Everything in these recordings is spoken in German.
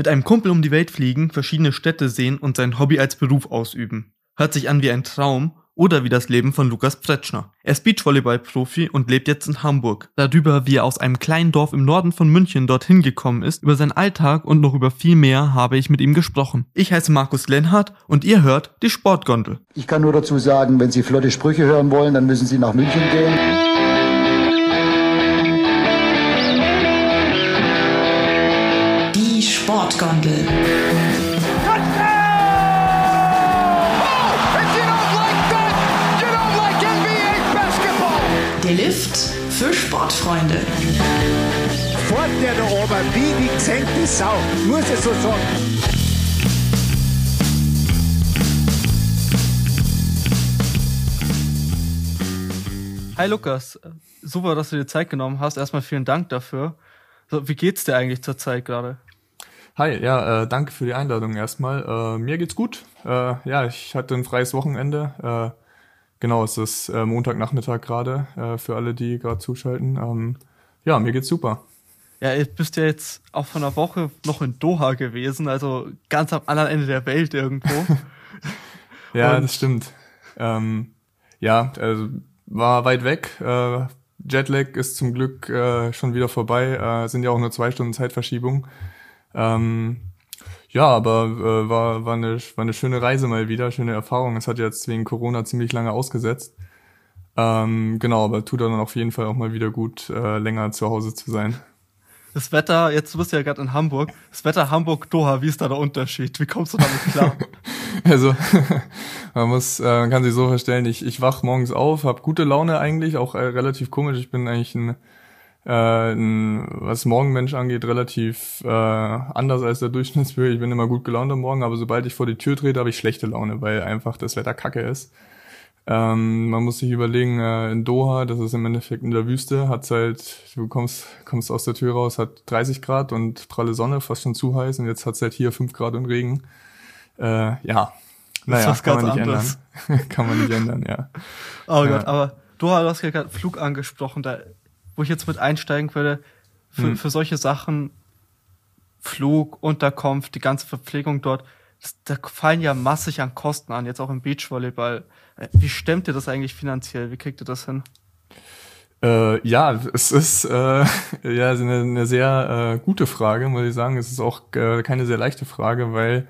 Mit einem Kumpel um die Welt fliegen, verschiedene Städte sehen und sein Hobby als Beruf ausüben. Hört sich an wie ein Traum oder wie das Leben von Lukas Pretschner. Er ist Beachvolleyball-Profi und lebt jetzt in Hamburg. Darüber, wie er aus einem kleinen Dorf im Norden von München dorthin gekommen ist, über seinen Alltag und noch über viel mehr habe ich mit ihm gesprochen. Ich heiße Markus Lenhardt und ihr hört die Sportgondel. Ich kann nur dazu sagen, wenn Sie flotte Sprüche hören wollen, dann müssen Sie nach München gehen. Die Sportgondel. Der Lift für Sportfreunde. Fort der da oben, wie die gesenkte Sau. Muss ich so sagen. Hi Lukas, super, dass du dir Zeit genommen hast. Erstmal vielen Dank dafür. So, wie geht's dir eigentlich zur Zeit gerade? Hi, ja, äh, danke für die Einladung erstmal. Äh, mir geht's gut. Äh, ja, ich hatte ein freies Wochenende. Äh, genau, es ist äh, Montagnachmittag gerade äh, für alle, die gerade zuschalten. Ähm, ja, mir geht's super. Ja, ihr bist ja jetzt auch von einer Woche noch in Doha gewesen, also ganz am anderen Ende der Welt irgendwo. ja, Und- das stimmt. Ähm, ja, also war weit weg. Jetlag ist zum Glück schon wieder vorbei. Sind ja auch nur zwei Stunden Zeitverschiebung. Ähm, ja, aber äh, war, war, eine, war eine schöne Reise mal wieder, schöne Erfahrung. Es hat jetzt wegen Corona ziemlich lange ausgesetzt. Ähm, genau, aber tut dann auf jeden Fall auch mal wieder gut, äh, länger zu Hause zu sein. Das Wetter, jetzt du bist ja gerade in Hamburg, das Wetter Hamburg-Doha, wie ist da der Unterschied? Wie kommst du damit klar? Also man muss, äh, man kann sich so vorstellen, ich, ich wach morgens auf, habe gute Laune eigentlich, auch äh, relativ komisch. Ich bin eigentlich ein, äh, ein was Morgenmensch angeht, relativ äh, anders als der Durchschnittsbürger. Ich bin immer gut gelaunt am Morgen, aber sobald ich vor die Tür trete, habe ich schlechte Laune, weil einfach das Wetter kacke ist. Ähm, man muss sich überlegen, äh, in Doha, das ist im Endeffekt in der Wüste, hat's halt, du kommst, kommst aus der Tür raus, hat 30 Grad und pralle Sonne, fast schon zu heiß und jetzt hat's halt hier 5 Grad und Regen. Äh, ja, naja, was kann man nicht anderes. ändern. kann man nicht ändern, ja. Oh Ja. Gott, aber Doha, du hast ja gerade Flug angesprochen, da, wo ich jetzt mit einsteigen würde, für, Hm. für solche Sachen, Flug, Unterkunft, die ganze Verpflegung dort, das, da fallen ja massig an Kosten an, jetzt auch im Beachvolleyball. Äh, Wie stemmt ihr das eigentlich finanziell? Wie kriegt ihr das hin? Äh, ja, es ist äh, ja eine, eine sehr äh, gute Frage, muss ich sagen. Es ist auch äh, keine sehr leichte Frage, weil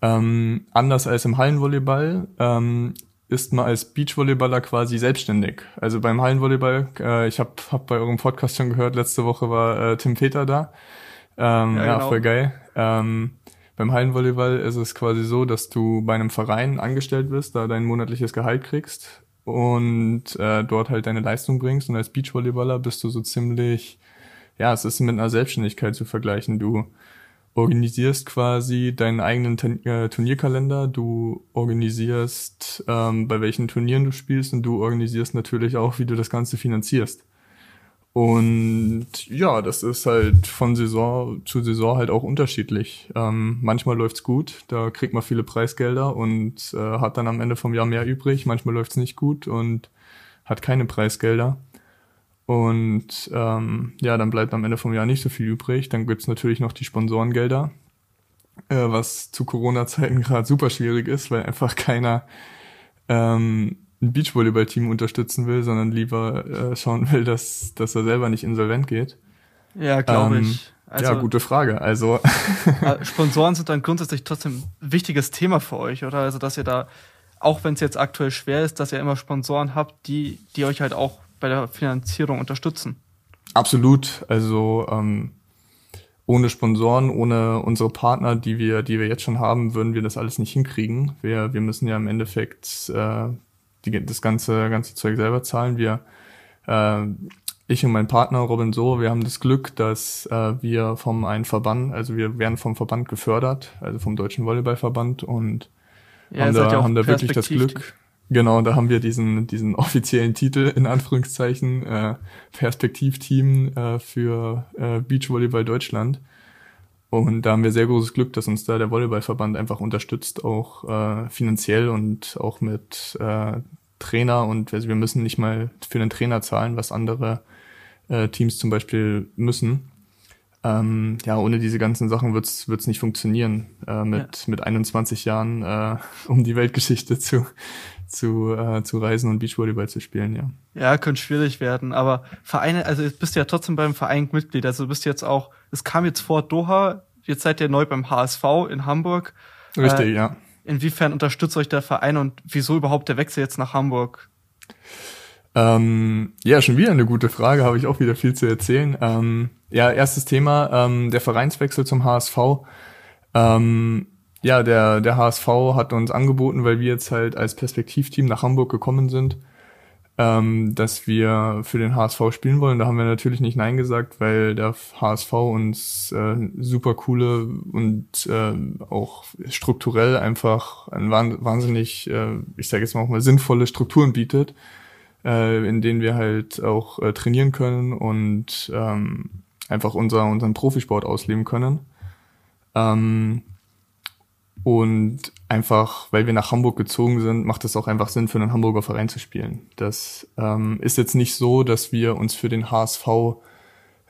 ähm, anders als im Hallenvolleyball ähm, ist man als Beachvolleyballer quasi selbstständig. Also beim Hallenvolleyball, äh, ich habe hab bei eurem Podcast schon gehört, letzte Woche war äh, Tim Peter da. Ähm, Ja, ja, genau. voll geil. Ähm, beim Hallenvolleyball ist es quasi so, dass du bei einem Verein angestellt bist, da dein monatliches Gehalt kriegst und äh, dort halt deine Leistung bringst. Und als Beachvolleyballer bist du so ziemlich, ja, es ist mit einer Selbstständigkeit zu vergleichen. Du organisierst quasi deinen eigenen Turn- äh, Turnierkalender, du organisierst, ähm, bei welchen Turnieren du spielst und du organisierst natürlich auch, wie du das Ganze finanzierst. Und ja, das ist halt von Saison zu Saison halt auch unterschiedlich. Ähm, manchmal läuft's gut, da kriegt man viele Preisgelder und äh, hat dann am Ende vom Jahr mehr übrig. Manchmal läuft's nicht gut und hat keine Preisgelder. Und ähm, ja, dann bleibt am Ende vom Jahr nicht so viel übrig. Dann gibt's natürlich noch die Sponsorengelder, äh, was zu Corona-Zeiten gerade super schwierig ist, weil einfach keiner ähm, ein Beachvolleyball-Team unterstützen will, sondern lieber äh, schauen will, dass, dass er selber nicht insolvent geht. Ja, glaube Ähm, ich. Also, ja, gute Frage. Also äh, Sponsoren sind dann grundsätzlich trotzdem ein wichtiges Thema für euch, oder? Also, dass ihr da, auch wenn es jetzt aktuell schwer ist, dass ihr immer Sponsoren habt, die, die euch halt auch bei der Finanzierung unterstützen. Absolut. Also ähm, ohne Sponsoren, ohne unsere Partner, die wir, die wir jetzt schon haben, würden wir das alles nicht hinkriegen. Wir, wir müssen ja im Endeffekt äh, die, das ganze, ganze Zeug selber zahlen. Wir, äh, ich und mein Partner Robin So, wir haben das Glück, dass äh, wir vom einen Verband, also wir werden vom Verband gefördert, also vom Deutschen Volleyballverband und Ja, haben da, ja haben da wirklich das. Glück. Genau, da haben wir diesen, diesen offiziellen Titel in Anführungszeichen, äh, Perspektivteam äh, für äh, Beachvolleyball Deutschland. Und da haben wir sehr großes Glück, dass uns da der Volleyballverband einfach unterstützt, auch äh, finanziell und auch mit äh, Trainer. Und also wir müssen nicht mal für den Trainer zahlen, was andere äh, Teams zum Beispiel müssen. ähm, ja, ohne diese ganzen Sachen wird's wird's nicht funktionieren, äh, mit, mit 21 Jahren äh, um die Weltgeschichte zu, zu, äh, zu reisen und Beachvolleyball zu spielen, ja. Ja, könnte schwierig werden, aber Vereine, also du bist ja trotzdem beim Verein Mitglied, also du bist jetzt auch, es kam jetzt vor Doha, jetzt seid ihr neu beim HSV in Hamburg. Richtig, äh, ja. Inwiefern unterstützt euch der Verein und wieso überhaupt der Wechsel jetzt nach Hamburg? Ähm, ja, schon wieder eine gute Frage, habe ich auch wieder viel zu erzählen. Ähm, ja, erstes Thema, ähm, der Vereinswechsel zum HSV. Ähm, ja, der, der HSV hat uns angeboten, weil wir jetzt halt als Perspektivteam nach Hamburg gekommen sind, ähm, dass wir für den HSV spielen wollen. Da haben wir natürlich nicht Nein gesagt, weil der HSV uns äh, super coole und äh, auch strukturell einfach ein wahnsinnig, äh, ich sage jetzt mal auch mal sinnvolle Strukturen bietet äh, in denen wir halt auch äh, trainieren können und ähm, einfach unser, unseren Profisport ausleben können. Ähm, und einfach, weil wir nach Hamburg gezogen sind, macht es auch einfach Sinn, für einen Hamburger Verein zu spielen. Das ähm, ist jetzt nicht so, dass wir uns für den HSV,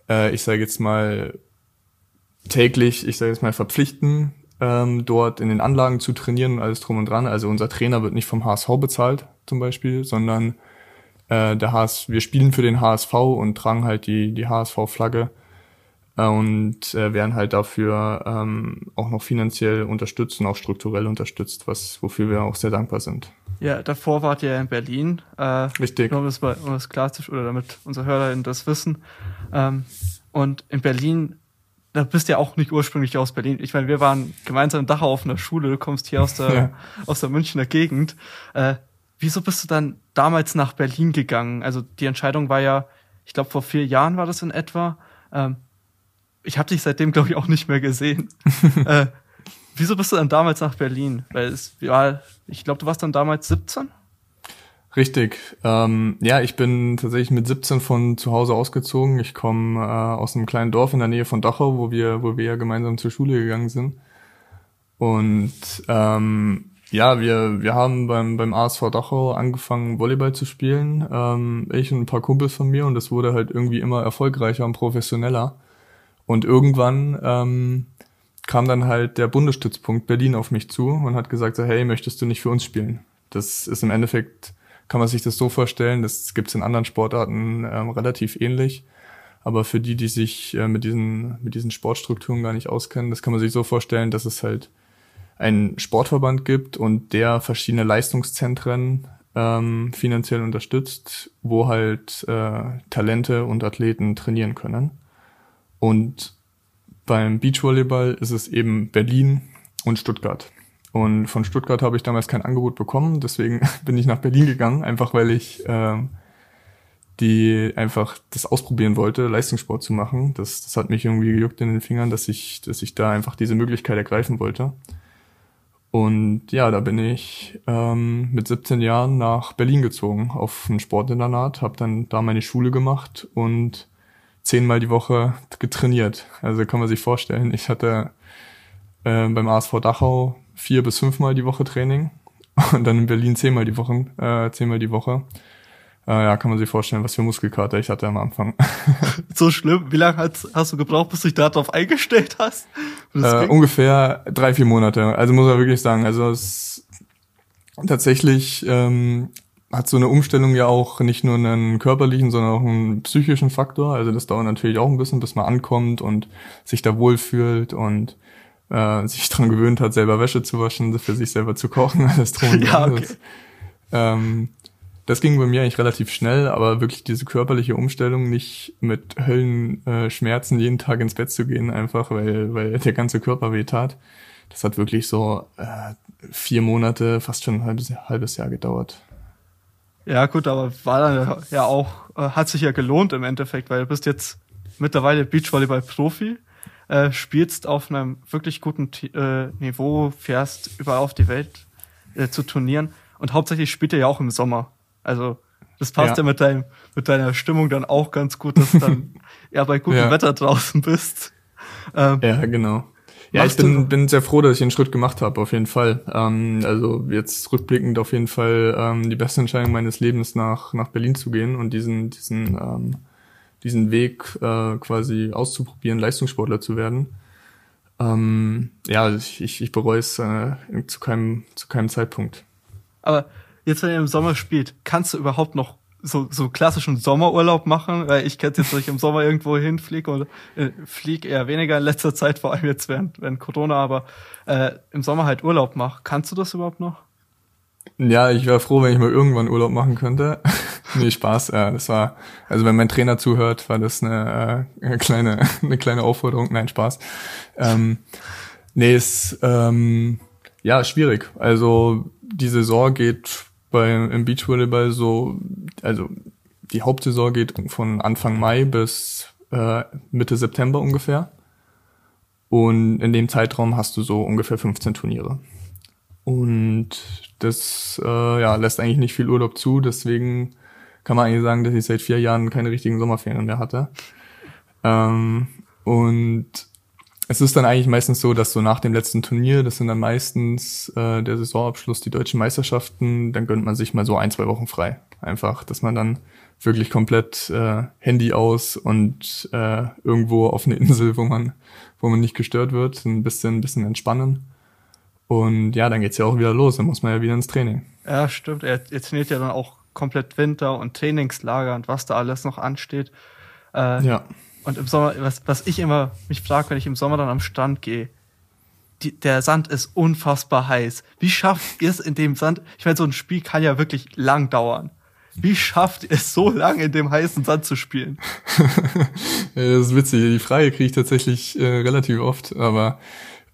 äh, ich sage jetzt mal, täglich, ich sage jetzt mal, verpflichten, ähm, dort in den Anlagen zu trainieren und alles drum und dran. Also unser Trainer wird nicht vom HSV bezahlt, zum Beispiel, sondern äh, der HS, wir spielen für den HSV und tragen halt die, die HSV-Flagge und äh, werden halt dafür ähm, auch noch finanziell unterstützt und auch strukturell unterstützt, was wofür wir auch sehr dankbar sind. Ja, davor wart ihr in Berlin. Äh, Richtig. Um das, mal, um das klar zu, oder damit unsere HörerInnen das wissen. Ähm, und in Berlin, da bist du ja auch nicht ursprünglich aus Berlin. Ich meine, wir waren gemeinsam in Dachau auf einer Schule, du kommst hier aus der, ja. aus der Münchner Gegend. Äh, wieso bist du dann damals nach Berlin gegangen? Also die Entscheidung war ja, ich glaube, vor vier Jahren war das in etwa. Ähm, ich habe dich seitdem, glaube ich, auch nicht mehr gesehen. äh, wieso bist du dann damals nach Berlin? Weil es ja, ich glaube, du warst dann damals 17? Richtig. Ähm, ja, ich bin tatsächlich mit 17 von zu Hause ausgezogen. Ich komme äh, aus einem kleinen Dorf in der Nähe von Dachau, wo wir, wo wir ja gemeinsam zur Schule gegangen sind. Und ähm, ja, wir, wir haben beim, beim ASV Dachau angefangen, Volleyball zu spielen. Ähm, ich und ein paar Kumpels von mir und das wurde halt irgendwie immer erfolgreicher und professioneller. Und irgendwann ähm, kam dann halt der Bundesstützpunkt Berlin auf mich zu und hat gesagt, so, hey, möchtest du nicht für uns spielen? Das ist im Endeffekt, kann man sich das so vorstellen, das gibt's in anderen Sportarten ähm, relativ ähnlich. Aber für die, die sich äh, mit, diesen, mit diesen Sportstrukturen gar nicht auskennen, das kann man sich so vorstellen, dass es halt einen Sportverband gibt und der verschiedene Leistungszentren ähm, finanziell unterstützt, wo halt äh, Talente und Athleten trainieren können. Und beim Beachvolleyball ist es eben Berlin und Stuttgart. Und von Stuttgart habe ich damals kein Angebot bekommen, deswegen bin ich nach Berlin gegangen, einfach weil ich äh, die einfach das ausprobieren wollte, Leistungssport zu machen. Das, das hat mich irgendwie gejuckt in den Fingern, dass ich, dass ich da einfach diese Möglichkeit ergreifen wollte. Und ja, da bin ich ähm, mit 17 Jahren nach Berlin gezogen auf ein Sportinternat, habe dann da meine Schule gemacht und zehnmal die Woche getrainiert. Also kann man sich vorstellen, ich hatte äh, beim ASV Dachau vier bis fünfmal die Woche Training und dann in Berlin zehnmal die Woche, äh, zehnmal die Woche. Äh, ja, kann man sich vorstellen, was für Muskelkater ich hatte am Anfang. so schlimm? Wie lange hast, hast du gebraucht, bis du dich darauf eingestellt hast? Äh, ungefähr drei, vier Monate. Also muss man wirklich sagen, also es tatsächlich ähm, hat so eine Umstellung ja auch nicht nur einen körperlichen, sondern auch einen psychischen Faktor. Also das dauert natürlich auch ein bisschen, bis man ankommt und sich da wohlfühlt und äh, sich dran gewöhnt hat, selber Wäsche zu waschen, für sich selber zu kochen, alles drum und ja, okay. Ähm, das ging bei mir eigentlich relativ schnell, aber wirklich diese körperliche Umstellung, nicht mit Höllenschmerzen jeden Tag ins Bett zu gehen, einfach weil, weil der ganze Körper weh tat. Das hat wirklich so äh, vier Monate, fast schon ein halbes, halbes Jahr gedauert. Ja, gut, aber war dann ja auch, äh, hat sich ja gelohnt im Endeffekt, weil du bist jetzt mittlerweile Beachvolleyball-Profi, äh, spielst auf einem wirklich guten äh, Niveau, fährst überall auf die Welt äh, zu Turnieren und hauptsächlich spielt er ja auch im Sommer. Also das passt ja. ja, mit, deinem, mit deiner Stimmung dann auch ganz gut, dass du dann eher bei gutem ja. Wetter draußen bist. Ähm, ja, genau. Ja, ich bin, bin sehr froh, dass ich den Schritt gemacht habe, auf jeden Fall. Ähm, also jetzt rückblickend auf jeden Fall ähm, die beste Entscheidung meines Lebens nach, nach Berlin zu gehen und diesen, diesen, ähm, diesen Weg äh, quasi auszuprobieren, Leistungssportler zu werden. Ähm, ja, ich, ich, ich bereue es äh, zu, keinem, zu keinem Zeitpunkt. Aber jetzt, wenn ihr im Sommer spielt, kannst du überhaupt noch so, so klassischen Sommerurlaub machen? Weil ich kenne jetzt, dass ich im Sommer irgendwo hinfliege und äh, fliege eher weniger in letzter Zeit, vor allem jetzt während, während Corona, aber äh, im Sommer halt Urlaub mache. Kannst du das überhaupt noch? Ja, ich wäre froh, wenn ich mal irgendwann Urlaub machen könnte. nee, Spaß. Ja, das war, also wenn mein Trainer zuhört, war das eine, äh, eine kleine, eine kleine Aufforderung. Nein, Spaß. Ähm, nee, ist ähm, ja schwierig. Also die Saison geht bei im Beachvolleyball so, also die Hauptsaison geht von Anfang Mai bis äh, Mitte September ungefähr. Und in dem Zeitraum hast du so ungefähr 15 Turniere. Und das äh, ja, lässt eigentlich nicht viel Urlaub zu, deswegen kann man eigentlich sagen, dass ich seit vier Jahren keine richtigen Sommerferien mehr hatte. Ähm, und es ist dann eigentlich meistens so, dass so nach dem letzten Turnier, das sind dann meistens äh, der Saisonabschluss, die deutschen Meisterschaften, dann gönnt man sich mal so ein, zwei Wochen frei. Einfach, dass man dann wirklich komplett äh, Handy aus und äh, irgendwo auf eine Insel, wo man, wo man nicht gestört wird, ein bisschen, ein bisschen entspannen. Und ja, dann geht's ja auch wieder los, dann muss man ja wieder ins Training. Ja, stimmt. Er, er trainiert ja dann auch komplett Winter und Trainingslager und was da alles noch ansteht. Äh, Ja. Und im Sommer, was, was ich immer mich frage, wenn ich im Sommer dann am Strand gehe, die, der Sand ist unfassbar heiß. Wie schafft ihr es in dem Sand? Ich meine, so ein Spiel kann ja wirklich lang dauern. Wie schafft ihr es so lange in dem heißen Sand zu spielen? Das ist witzig. Die Frage kriege ich tatsächlich äh, relativ oft, aber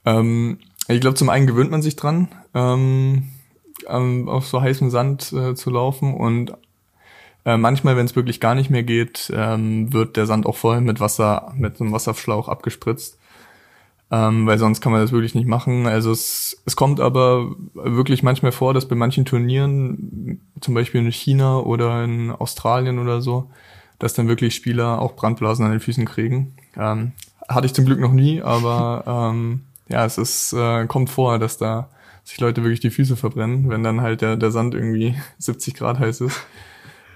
ähm, ich glaube, zum einen gewöhnt man sich dran, ähm, ähm, auf so heißem Sand äh, zu laufen und äh, manchmal, wenn es wirklich gar nicht mehr geht, ähm, wird der Sand auch voll mit Wasser, mit einem Wasserschlauch abgespritzt. Ähm, weil sonst kann man das wirklich nicht machen. Also es, es kommt aber wirklich manchmal vor, dass bei manchen Turnieren, zum Beispiel in China oder in Australien oder so, dass dann wirklich Spieler auch Brandblasen an den Füßen kriegen. Ähm, hatte ich zum Glück noch nie, aber ähm, ja, es ist, äh, kommt vor, dass da sich Leute wirklich die Füße verbrennen, wenn dann halt der, der Sand irgendwie 70 Grad heiß ist.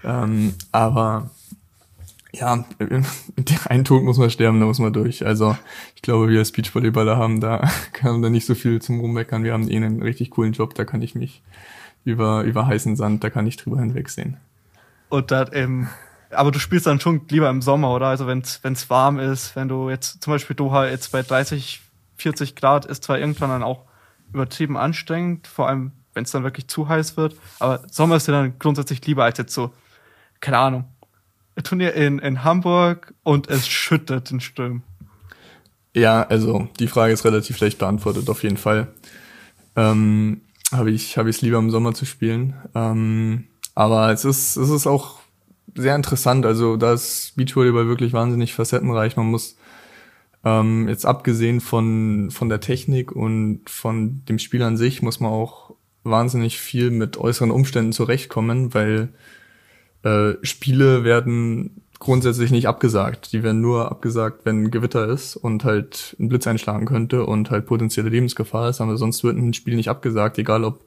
Ähm, aber ja, ein Tod muss man sterben, da muss man durch. Also ich glaube, wir als Beachvolleyballer haben da, haben da nicht so viel zum Rummeckern. Wir haben eh einen richtig coolen Job, da kann ich mich über, über heißen Sand, da kann ich drüber hinwegsehen. Und dann, ähm, aber du spielst dann schon lieber im Sommer, oder? Also wenn es warm ist, wenn du jetzt zum Beispiel Doha jetzt bei 30, 40 Grad ist zwar irgendwann dann auch übertrieben anstrengend, vor allem wenn es dann wirklich zu heiß wird, aber Sommer ist dir dann grundsätzlich lieber als jetzt so, keine Ahnung, ein Turnier in, in Hamburg und es schüttet in Strömen. Ja, also die Frage ist relativ leicht beantwortet, auf jeden Fall. Ähm, habe ich habe ich es lieber im Sommer zu spielen. Ähm, aber es ist es ist auch sehr interessant. Also da ist Beachvolleyball wirklich wahnsinnig facettenreich. Man muss ähm, jetzt abgesehen von von der Technik und von dem Spiel an sich muss man auch wahnsinnig viel mit äußeren Umständen zurechtkommen, weil äh, Spiele werden grundsätzlich nicht abgesagt. Die werden nur abgesagt, wenn Gewitter ist und halt ein Blitz einschlagen könnte und halt potenzielle Lebensgefahr ist. Aber sonst wird ein Spiel nicht abgesagt, egal ob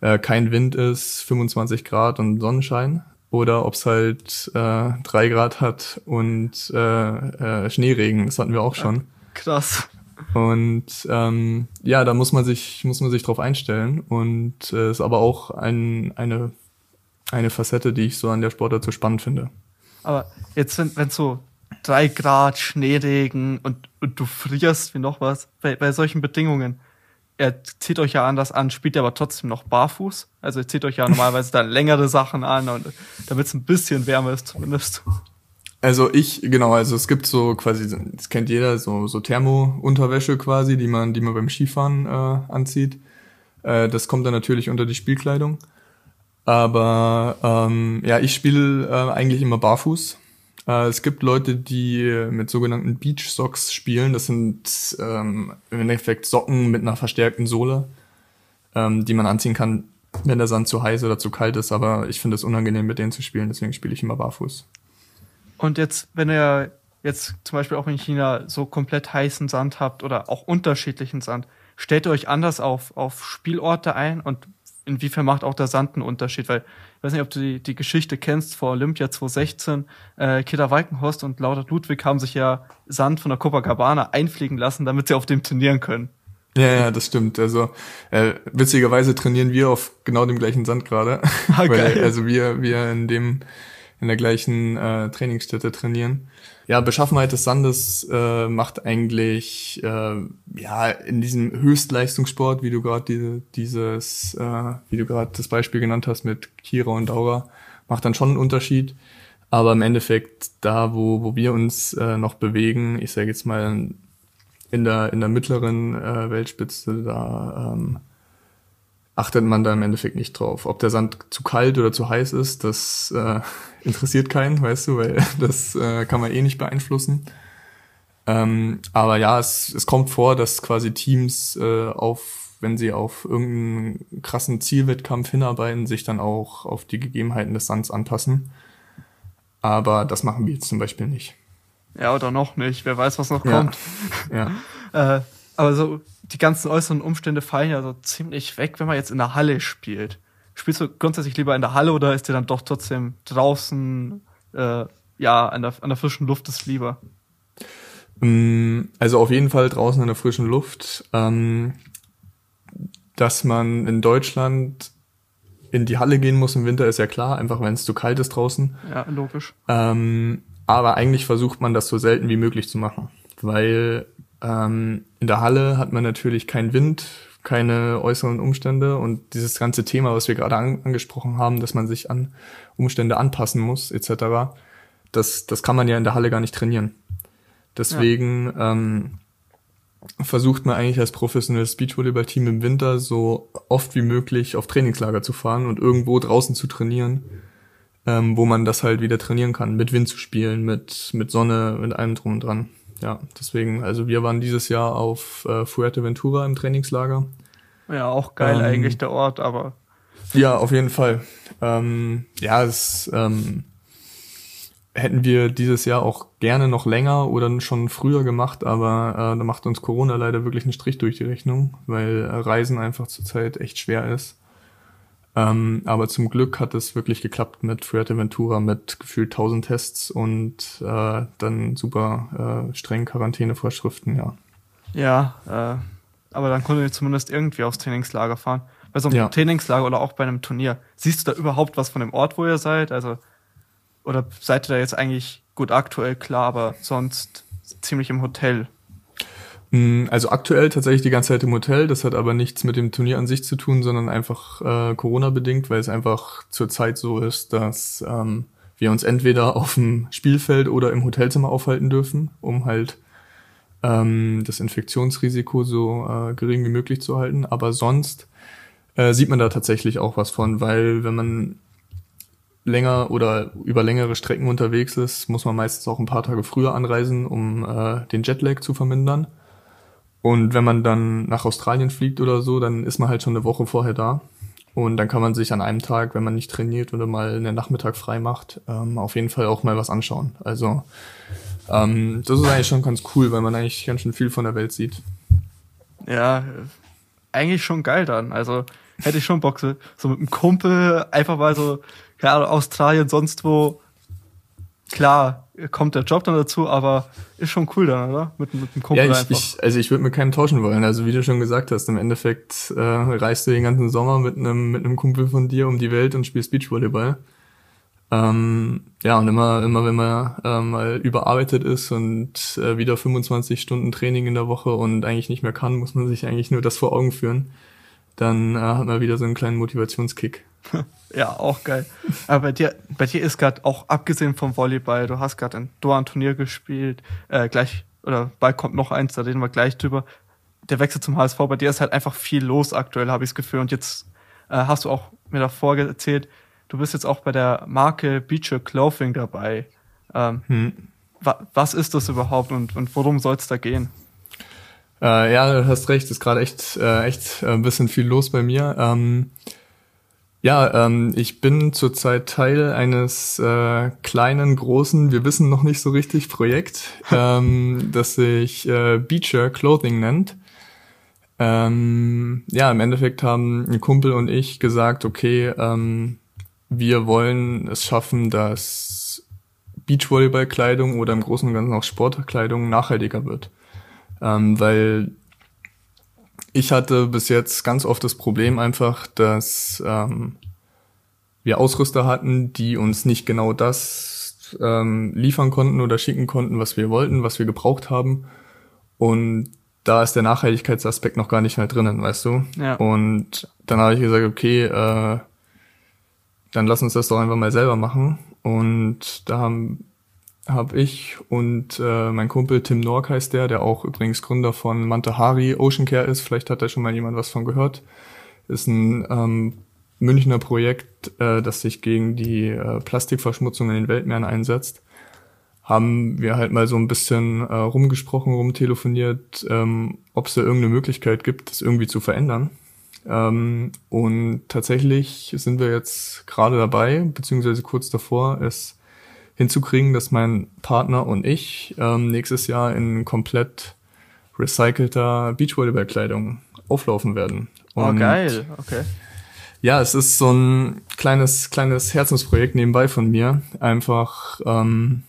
äh, kein Wind ist, 25 Grad und Sonnenschein oder ob es halt äh, drei Grad hat und äh, äh, Schneeregen. Das hatten wir auch schon. Krass. Und ähm, ja, da muss man sich muss man sich drauf einstellen und äh, ist aber auch ein, eine eine Facette, die ich so an der Sportart so spannend finde. Aber jetzt, wenn, wenn so drei Grad, Schneeregen und, und du frierst wie noch was, bei, bei solchen Bedingungen, er zieht euch ja anders an, spielt aber trotzdem noch barfuß. Also ihr zieht euch ja normalerweise dann längere Sachen an und damit es ein bisschen wärmer ist zumindest. Also ich, genau, also es gibt so quasi, das kennt jeder, so, so Thermo-Unterwäsche quasi, die man, die man beim Skifahren äh, anzieht. Äh, das kommt dann natürlich unter die Spielkleidung. Aber ähm, ja, ich spiele äh, eigentlich immer barfuß. Äh, es gibt Leute, die mit sogenannten Beach Socks spielen. Das sind ähm, im Endeffekt Socken mit einer verstärkten Sohle, ähm, die man anziehen kann, wenn der Sand zu heiß oder zu kalt ist. Aber ich finde es unangenehm, mit denen zu spielen. Deswegen spiele ich immer barfuß. Und jetzt, wenn ihr jetzt zum Beispiel auch in China so komplett heißen Sand habt oder auch unterschiedlichen Sand, stellt ihr euch anders auf, auf Spielorte ein und inwiefern macht auch der Sand einen Unterschied? Weil ich weiß nicht, ob du die, die Geschichte kennst, vor Olympia 2016, äh, Kida Walkenhorst und Lauter Ludwig haben sich ja Sand von der Copacabana einfliegen lassen, damit sie auf dem trainieren können. Ja, ja, das stimmt. Also äh, witzigerweise trainieren wir auf genau dem gleichen Sand gerade. Ah, geil. also wir, wir in dem in der gleichen äh, Trainingsstätte trainieren. Ja, Beschaffenheit des Sandes äh, macht eigentlich äh, ja in diesem Höchstleistungssport, wie du gerade diese, dieses, äh, wie du gerade das Beispiel genannt hast mit Kira und Daura, macht dann schon einen Unterschied. Aber im Endeffekt da, wo, wo wir uns äh, noch bewegen, ich sage jetzt mal in der in der mittleren äh, Weltspitze, da ähm, achtet man da im Endeffekt nicht drauf. Ob der Sand zu kalt oder zu heiß ist, das äh, interessiert keinen, weißt du, weil das äh, kann man eh nicht beeinflussen. Ähm, aber ja, es, es kommt vor, dass quasi Teams äh, auf, wenn sie auf irgendeinen krassen Zielwettkampf hinarbeiten, sich dann auch auf die Gegebenheiten des Sands anpassen. Aber das machen wir jetzt zum Beispiel nicht. Ja, oder noch nicht. Wer weiß, was noch Ja. kommt. Ja. Äh, aber so, die ganzen äußeren Umstände fallen ja so ziemlich weg, wenn man jetzt in der Halle spielt. Spielst du grundsätzlich lieber in der Halle oder ist dir dann doch trotzdem draußen, äh, ja, an der, an der frischen Luft ist lieber? Mm, Also auf jeden Fall draußen in der frischen Luft. Ähm, dass man in Deutschland in die Halle gehen muss im Winter ist ja klar, einfach wenn es zu kalt ist draußen. Ja, logisch. Ähm, aber eigentlich versucht man das so selten wie möglich zu machen, weil ähm, in der Halle hat man natürlich keinen Wind, keine äußeren Umstände und dieses ganze Thema, was wir gerade an, angesprochen haben, dass man sich an Umstände anpassen muss etc., das, das kann man ja in der Halle gar nicht trainieren. Deswegen ähm, versucht man eigentlich als professionelles Beachvolleyball-Team im Winter so oft wie möglich auf Trainingslager zu fahren und irgendwo draußen zu trainieren, ähm, wo man das halt wieder trainieren kann, mit Wind zu spielen, mit, mit Sonne, mit allem drum und dran. Ja, deswegen, also wir waren dieses Jahr auf äh, Fuerteventura im Trainingslager. Ja, auch geil Ähm, eigentlich der Ort, aber Ja, auf jeden Fall. Ähm, ja, es ähm, hätten wir dieses Jahr auch gerne noch länger oder schon früher gemacht, aber äh, da macht uns Corona leider wirklich einen Strich durch die Rechnung, weil äh, Reisen einfach zurzeit echt schwer ist. Ähm, aber zum Glück hat es wirklich geklappt mit Fuerteventura mit gefühlt 1000 Tests und äh, dann super äh, strengen Quarantänevorschriften, ja. ja, äh, aber dann konnten wir zumindest irgendwie aufs Trainingslager fahren. Bei so einem Ja. Trainingslager oder auch bei einem Turnier. Siehst du da überhaupt was von dem Ort, wo ihr seid? Also, oder seid ihr da jetzt eigentlich gut aktuell klar, aber sonst ziemlich im Hotel? Mm, Also aktuell tatsächlich die ganze Zeit im Hotel. Das hat aber nichts mit dem Turnier an sich zu tun, sondern einfach äh, Corona-bedingt, weil es einfach zurzeit so ist, dass ähm, wir uns entweder auf dem Spielfeld oder im Hotelzimmer aufhalten dürfen, um halt ähm, das Infektionsrisiko so äh, gering wie möglich zu halten. Aber sonst äh, sieht man da tatsächlich auch was von, weil wenn man länger oder über längere Strecken unterwegs ist, muss man meistens auch ein paar Tage früher anreisen, um äh, den Jetlag zu vermindern. Und wenn man dann nach Australien fliegt oder so, dann ist man halt schon eine Woche vorher da. Und dann kann man sich an einem Tag, wenn man nicht trainiert oder mal einen Nachmittag frei macht, ähm, auf jeden Fall auch mal was anschauen. Also ähm, das ist eigentlich schon ganz cool, weil man eigentlich ganz schön viel von der Welt sieht. Ja, eigentlich schon geil dann. Also hätte ich schon Bock, so so mit einem Kumpel einfach mal so, keine Ahnung, Australien, sonst wo. Klar, kommt der Job dann dazu, aber ist schon cool dann, oder? Mit, mit einem Kumpel Ja, ich, einfach. ich, also ich würde mit keinem tauschen wollen. Also wie du schon gesagt hast, im Endeffekt äh, reist du den ganzen Sommer mit einem mit einem Kumpel von dir um die Welt und spielst Beachvolleyball. Ähm, ja, und immer, immer wenn man äh, mal überarbeitet ist und äh, wieder 25 Stunden Training in der Woche und eigentlich nicht mehr kann, muss man sich eigentlich nur das vor Augen führen. Dann äh, hat man wieder so einen kleinen Motivationskick. Ja, auch geil. Aber bei dir, bei dir ist gerade auch abgesehen vom Volleyball, du hast gerade ein Doha ein Turnier gespielt, äh, gleich, oder bald kommt noch eins, da reden wir gleich drüber. Der Wechsel zum HSV, bei dir ist halt einfach viel los aktuell, habe ich das Gefühl. Und jetzt äh, hast du auch mir davor erzählt, du bist jetzt auch bei der Marke Beecher Clothing dabei. Ähm, Hm. wa was ist das überhaupt und, und worum soll es da gehen? Äh, ja, du hast recht, ist gerade echt, äh, echt äh, ein bisschen viel los bei mir. Ähm, ja, ähm, ich bin zurzeit Teil eines äh, kleinen, großen, wir wissen noch nicht so richtig, Projekt, ähm, das sich äh, Beecher Clothing nennt. Ähm, ja, im Endeffekt haben ein Kumpel und ich gesagt, okay, ähm, wir wollen es schaffen, dass Beachvolleyballkleidung oder im Großen und Ganzen auch Sportkleidung nachhaltiger wird. Ähm, weil ich hatte bis jetzt ganz oft das Problem einfach, dass ähm, wir Ausrüster hatten, die uns nicht genau das ähm, liefern konnten oder schicken konnten, was wir wollten, was wir gebraucht haben. Und da ist der Nachhaltigkeitsaspekt noch gar nicht mehr drinnen, weißt du? Ja. Und dann habe ich gesagt, okay, äh, dann lass uns das doch einfach mal selber machen. Und da haben habe ich und äh, mein Kumpel Tim Nork heißt der, der auch übrigens Gründer von Mantahari Ocean Care ist. Vielleicht hat da schon mal jemand was von gehört. Ist ein ähm, Münchner Projekt, äh, das sich gegen die äh, Plastikverschmutzung in den Weltmeeren einsetzt haben wir halt mal so ein bisschen äh, rumgesprochen, rumtelefoniert, ähm, ob es da irgendeine Möglichkeit gibt, das irgendwie zu verändern. Ähm, und tatsächlich sind wir jetzt gerade dabei, beziehungsweise kurz davor, es hinzukriegen, dass mein Partner und ich ähm, nächstes Jahr in komplett recycelter Beachvolleyballkleidung auflaufen werden. Oh, Und geil, okay. ja, es ist so ein kleines, kleines Herzensprojekt nebenbei von mir. Einfach, ähm,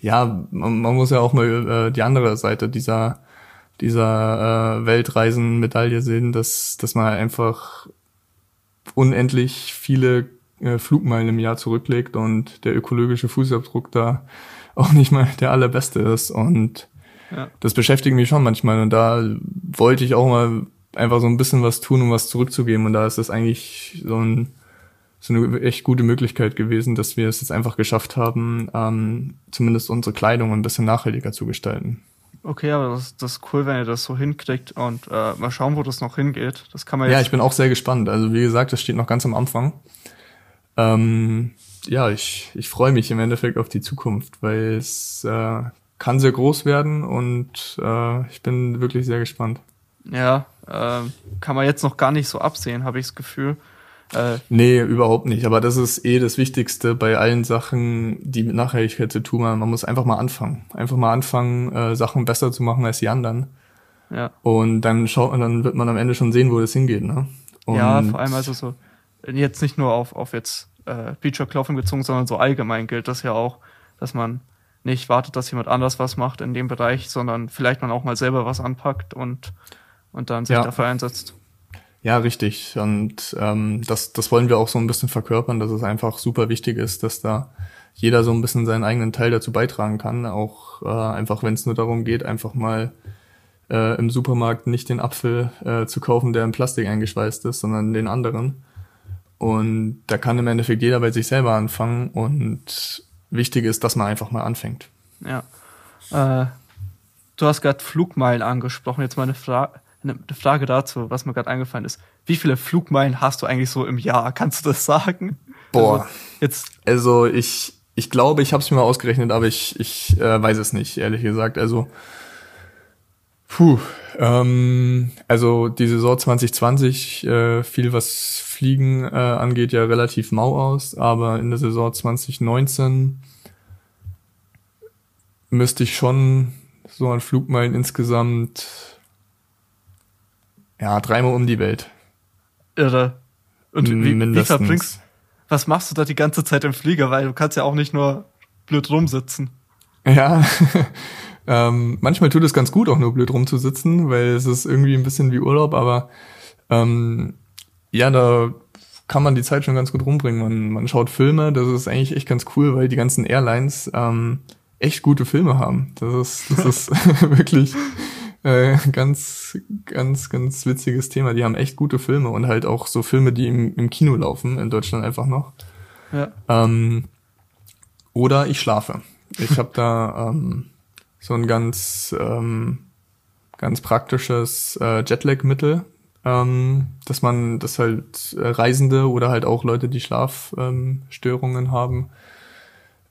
ja, man, man muss ja auch mal äh, die andere Seite dieser, dieser äh, Weltreisen-Medaille sehen, dass, dass man einfach unendlich viele äh, Flugmeilen im Jahr zurücklegt und der ökologische Fußabdruck da auch nicht mal der allerbeste ist. Und Ja. das beschäftigt mich schon manchmal. Und da wollte ich auch mal einfach so ein bisschen was tun, um was zurückzugeben. Und da ist das eigentlich so, ein, so eine echt gute Möglichkeit gewesen, dass wir es jetzt einfach geschafft haben, ähm, zumindest unsere Kleidung ein bisschen nachhaltiger zu gestalten. Okay, aber das, das ist cool, wenn ihr das so hinkriegt und äh, mal schauen, wo das noch hingeht. Das kann man Ja, jetzt. ich bin auch sehr gespannt. Also wie gesagt, das steht noch ganz am Anfang. Ähm, ja, ich, ich freue mich im Endeffekt auf die Zukunft, weil es äh, kann sehr groß werden und äh, ich bin wirklich sehr gespannt. ja, ähm, kann man jetzt noch gar nicht so absehen, habe ich das Gefühl. Äh, Nee, überhaupt nicht. Aber das ist eh das Wichtigste bei allen Sachen, die mit Nachhaltigkeit zu tun haben. Man muss einfach mal anfangen. Einfach mal anfangen, äh, Sachen besser zu machen als die anderen. ja. Und dann schaut man, dann wird man am Ende schon sehen, wo das hingeht, ne? Und ja, vor allem also so, jetzt nicht nur auf, auf jetzt äh, Beacher-Clothing bezogen, sondern so allgemein gilt das ja auch, dass man nicht wartet, dass jemand anders was macht in dem Bereich, sondern vielleicht man auch mal selber was anpackt und, und dann sich Ja. dafür einsetzt. Ja, richtig. Und ähm, das, das wollen wir auch so ein bisschen verkörpern, dass es einfach super wichtig ist, dass da jeder so ein bisschen seinen eigenen Teil dazu beitragen kann. Auch äh, einfach, wenn es nur darum geht, einfach mal äh, im Supermarkt nicht den Apfel äh, zu kaufen, der in Plastik eingeschweißt ist, sondern den anderen. Und da kann im Endeffekt jeder bei sich selber anfangen. Und wichtig ist, dass man einfach mal anfängt. Ja. Äh, du hast gerade Flugmeilen angesprochen. Jetzt mal eine, Fra eine Frage dazu, was mir gerade eingefallen ist. Wie viele Flugmeilen hast du eigentlich so im Jahr? Kannst du das sagen? Boah. Also jetzt, Also ich, ich glaube, ich habe es mir mal ausgerechnet, aber ich, ich äh, weiß es nicht, ehrlich gesagt. Also, puh, ähm, also die Saison 2020 äh, fiel, was Fliegen äh, angeht, ja relativ mau aus, aber in der Saison 2019 müsste ich schon so an Flugmeilen insgesamt ja dreimal um die Welt. irre. Und wie, wie mindestens. verbringst, was machst du da die ganze Zeit im Flieger? Weil du kannst ja auch nicht nur blöd rumsitzen. Ja, ähm, manchmal tut es ganz gut, auch nur blöd rumzusitzen, weil es ist irgendwie ein bisschen wie Urlaub, aber ähm, ja, da kann man die Zeit schon ganz gut rumbringen. Man, man schaut Filme, das ist eigentlich echt ganz cool, weil die ganzen Airlines ähm, echt gute Filme haben. Das ist, das ist wirklich äh, ganz, ganz, ganz witziges Thema. Die haben echt gute Filme und halt auch so Filme, die im, im Kino laufen, in Deutschland einfach noch. Ja. Ähm, oder ich schlafe. Ich habe da ähm, so ein ganz, ähm, ganz praktisches äh, Jetlag-Mittel, ähm, dass man, dass halt äh, Reisende oder halt auch Leute, die Schlafstörungen ähm, haben,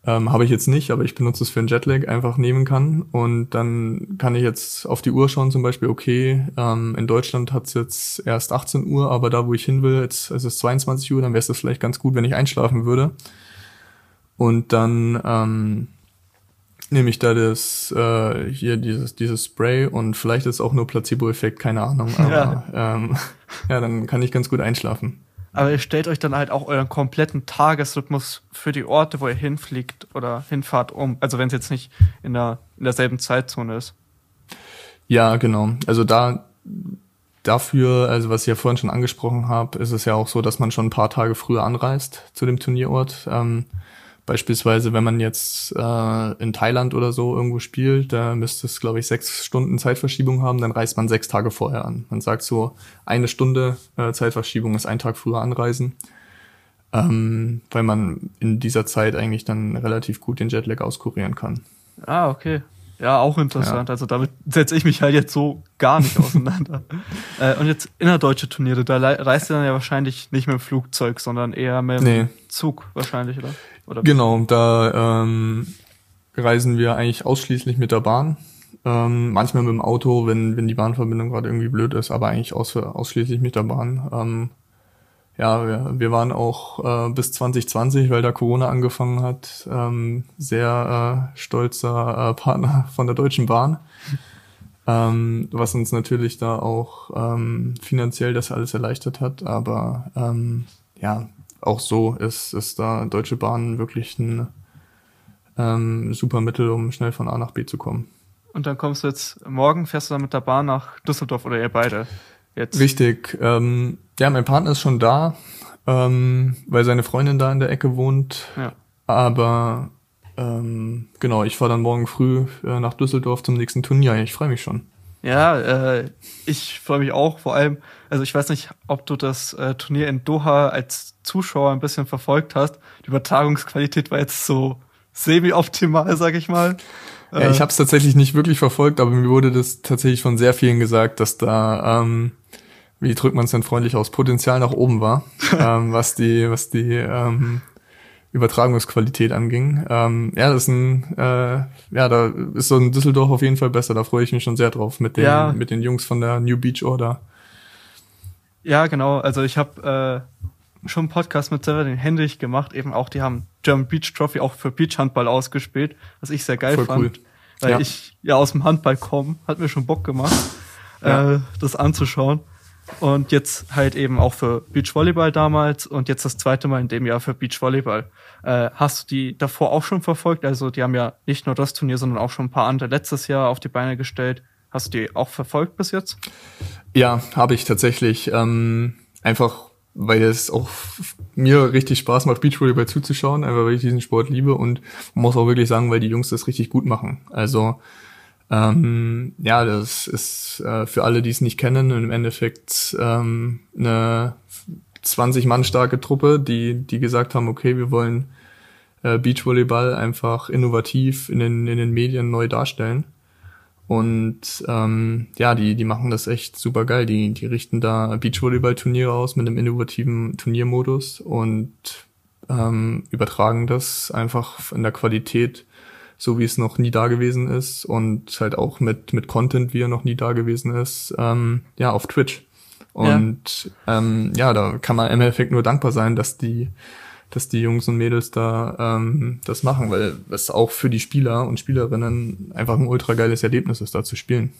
ähm, habe ich jetzt nicht, aber ich benutze es für einen Jetlag, einfach nehmen kann. Und dann kann ich jetzt auf die Uhr schauen, zum Beispiel, okay, ähm, in Deutschland hat es jetzt erst 18 Uhr, aber da, wo ich hin will, jetzt ist es 22 Uhr, dann wäre es vielleicht ganz gut, wenn ich einschlafen würde. Und dann ähm, nehme ich da das äh, hier dieses dieses Spray und vielleicht ist auch nur Placebo-Effekt, keine Ahnung. Aber Ja. Ähm, ja, dann kann ich ganz gut einschlafen. Aber ihr stellt euch dann halt auch euren kompletten Tagesrhythmus für die Orte, wo ihr hinfliegt oder hinfahrt, um. Also wenn es jetzt nicht in, der, in derselben Zeitzone ist. Ja, genau. Also da dafür, also was ich ja vorhin schon angesprochen habe, ist es ja auch so, dass man schon ein paar Tage früher anreist zu dem Turnierort. Ähm, beispielsweise, wenn man jetzt äh, in Thailand oder so irgendwo spielt, da müsste es, glaube ich, sechs Stunden Zeitverschiebung haben, dann reist man sechs Tage vorher an. Man sagt so, eine Stunde äh, Zeitverschiebung ist ein Tag früher anreisen, ähm, weil man in dieser Zeit eigentlich dann relativ gut den Jetlag auskurieren kann. Ah, okay. Ja, auch interessant. Also damit setze ich mich halt jetzt so gar nicht auseinander. äh, und jetzt innerdeutsche Turniere, da reist ihr dann ja wahrscheinlich nicht mit dem Flugzeug, sondern eher mit dem Nee. Zug wahrscheinlich, oder? Oder Genau, da ähm, reisen wir eigentlich ausschließlich mit der Bahn. Ähm, manchmal mit dem Auto, wenn, wenn die Bahnverbindung gerade irgendwie blöd ist, aber eigentlich aus, ausschließlich mit der Bahn. Ähm, ja, wir, wir waren auch äh, bis 2020, weil da Corona angefangen hat, ähm, sehr äh, stolzer äh, Partner von der Deutschen Bahn. Ähm, was uns natürlich da auch ähm, finanziell das alles erleichtert hat, aber ähm, ja, auch so ist, ist da Deutsche Bahn wirklich ein ähm, super Mittel, um schnell von A nach B zu kommen. Und dann kommst du jetzt, morgen fährst du dann mit der Bahn nach Düsseldorf oder ihr beide jetzt. Richtig. Ähm, ja, mein Partner ist schon da, ähm, weil seine Freundin da in der Ecke wohnt. Ja. Aber ähm, genau, ich fahre dann morgen früh äh, nach Düsseldorf zum nächsten Turnier. Ich freue mich schon. Ja, äh, ich freue mich auch. Vor allem, also ich weiß nicht, ob du das äh, Turnier in Doha als Zuschauer ein bisschen verfolgt hast. Die Übertragungsqualität war jetzt so semi-optimal, sag ich mal. Ja, ich habe es tatsächlich nicht wirklich verfolgt, aber mir wurde das tatsächlich von sehr vielen gesagt, dass da, ähm, wie drückt man es denn freundlich aus, Potenzial nach oben war, ähm, was die, was die ähm, Übertragungsqualität anging. Ähm, ja, das ist ein, äh, ja, da ist so ein Düsseldorf auf jeden Fall besser. Da freue ich mich schon sehr drauf mit den, Ja. mit den Jungs von der New Beach Order. Ja, genau. Also ich habe äh, schon einen Podcast mit Severin Hendrich gemacht. Eben auch, die haben German Beach Trophy auch für Beachhandball ausgespielt, was ich sehr geil Voll fand. cool. Weil Ja. ich ja aus dem Handball komme, hat mir schon Bock gemacht, Ja. äh, das anzuschauen. Und jetzt halt eben auch für Beachvolleyball damals und jetzt das zweite Mal in dem Jahr für Beachvolleyball. Äh, hast du die davor auch schon verfolgt? Also die haben ja nicht nur das Turnier, sondern auch schon ein paar andere letztes Jahr auf die Beine gestellt. Hast du die auch verfolgt bis jetzt? Ja, habe ich tatsächlich. Ähm, einfach, weil es auch mir richtig Spaß macht, Beachvolleyball zuzuschauen, einfach weil ich diesen Sport liebe und muss auch wirklich sagen, weil die Jungs das richtig gut machen. Also ähm, ja, das ist äh, für alle, die es nicht kennen, im Endeffekt ähm, eine 20 Mann starke Truppe, die die gesagt haben, okay, wir wollen äh, Beachvolleyball einfach innovativ in den in den Medien neu darstellen. Und ähm, ja, die, die machen das echt super geil. Die, die richten da Beachvolleyball-Turniere aus mit einem innovativen Turniermodus und ähm, übertragen das einfach in der Qualität, so wie es noch nie da gewesen ist und halt auch mit, mit Content, wie er noch nie da gewesen ist, ähm, ja, auf Twitch. Und ja. Ähm, ja, da kann man im Endeffekt nur dankbar sein, dass die dass die Jungs und Mädels da ähm, das machen, weil es auch für die Spieler und Spielerinnen einfach ein ultra geiles Erlebnis ist, da zu spielen.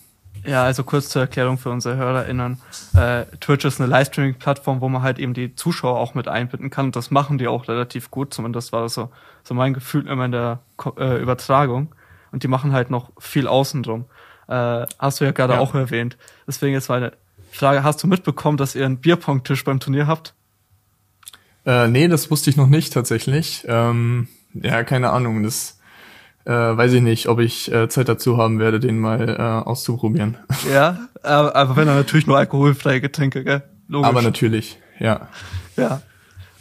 Ja, also kurz zur Erklärung für unsere HörerInnen. Äh, Twitch ist eine Livestreaming-Plattform, wo man halt eben die Zuschauer auch mit einbinden kann. Und das machen die auch relativ gut. Zumindest war das so, so mein Gefühl immer in der äh, Übertragung. Und die machen halt noch viel außen drum. Äh, hast du ja gerade Ja. auch erwähnt. Deswegen jetzt meine Frage, hast du mitbekommen, dass ihr einen Bierpong-Tisch beim Turnier habt? Äh, nee, das wusste ich noch nicht tatsächlich. Ähm, ja, keine Ahnung. Das äh, weiß ich nicht, ob ich äh, Zeit dazu haben werde, den mal äh, auszuprobieren. Ja, aber, aber wenn dann natürlich nur alkoholfreie Getränke, gell? Logisch. Aber natürlich, ja. Ja.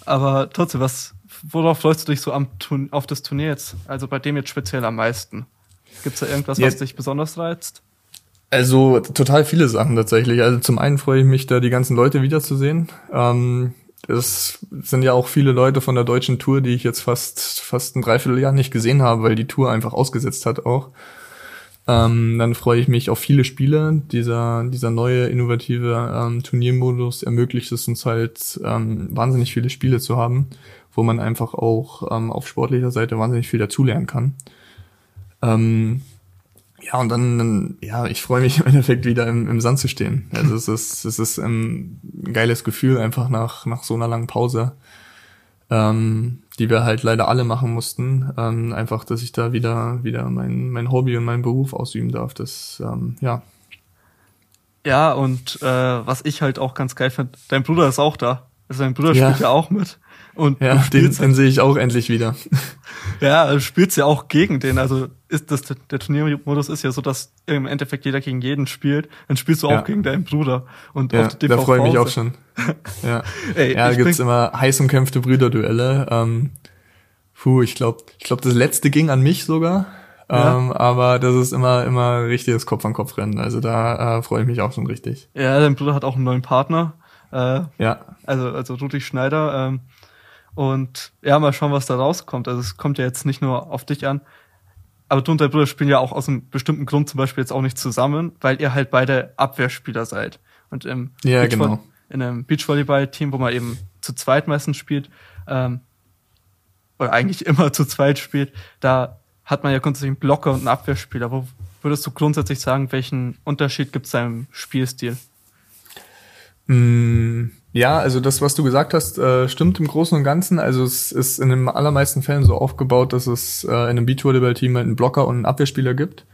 Aber trotzdem, was, worauf freust du dich so am Turn auf das Turnier jetzt? Also bei dem jetzt speziell am meisten? Gibt's da irgendwas, was Jetzt- dich besonders reizt? Also total viele Sachen tatsächlich. Also zum einen freue ich mich, da die ganzen Leute wiederzusehen. Ähm, es sind ja auch viele Leute von der deutschen Tour, die ich jetzt fast fast ein Dreivierteljahr nicht gesehen habe, weil die Tour einfach ausgesetzt hat auch. Ähm, dann freue ich mich auf viele Spiele. Dieser dieser neue innovative ähm, Turniermodus ermöglicht es uns halt ähm, wahnsinnig viele Spiele zu haben, wo man einfach auch ähm, auf sportlicher Seite wahnsinnig viel dazulernen kann. Ja, und dann, dann, ja, ich freue mich im Endeffekt wieder im, im Sand zu stehen. Also es ist, es ist ähm, ein geiles Gefühl, einfach nach, nach so einer langen Pause, ähm, die wir halt leider alle machen mussten. Ähm, einfach, dass ich da wieder, wieder mein, mein Hobby und meinen Beruf ausüben darf. Das, ähm, ja. Ja, und äh, was ich halt auch ganz geil finde, dein Bruder ist auch da. Also dein Bruder Ja. spielt ja auch mit. Und Ja, den, den sehe ich auch endlich wieder. Ja, du spielst ja auch gegen den. Also ist das der Turniermodus ist ja so, dass im Endeffekt jeder gegen jeden spielt. Dann spielst du auch Ja. gegen deinen Bruder. Und Ja, auf der da freue ich mich auch schon. Ja, Ey, ja da gibt's immer heiß umkämpfte Brüderduelle. Ähm, puh, ich glaube, ich glaub, das letzte ging an mich sogar. Ja. Ähm, aber das ist immer, immer richtiges Kopf-an-Kopf-Rennen. Also da äh, freue ich mich auch schon richtig. Ja, dein Bruder hat auch einen neuen Partner. Äh, Ja, also, also Rudi Schneider. Ähm, und ja, mal schauen, was da rauskommt. Also es kommt ja jetzt nicht nur auf dich an. Aber du und dein Bruder spielen ja auch aus einem bestimmten Grund zum Beispiel jetzt auch nicht zusammen, weil ihr halt beide Abwehrspieler seid. Und im Ja, Beachvoll- genau. in einem Beachvolleyball-Team, wo man eben zu zweit meistens spielt, ähm, oder eigentlich immer zu zweit spielt, da hat man ja grundsätzlich einen Blocker und einen Abwehrspieler. Wo würdest du grundsätzlich sagen, welchen Unterschied gibt es im Spielstil? Mm, Ja, also das, was du gesagt hast, äh, stimmt im Großen und Ganzen. Also es ist in den allermeisten Fällen so aufgebaut, dass es äh, in einem Beachvolleyball-Team halt einen Blocker und einen Abwehrspieler gibt.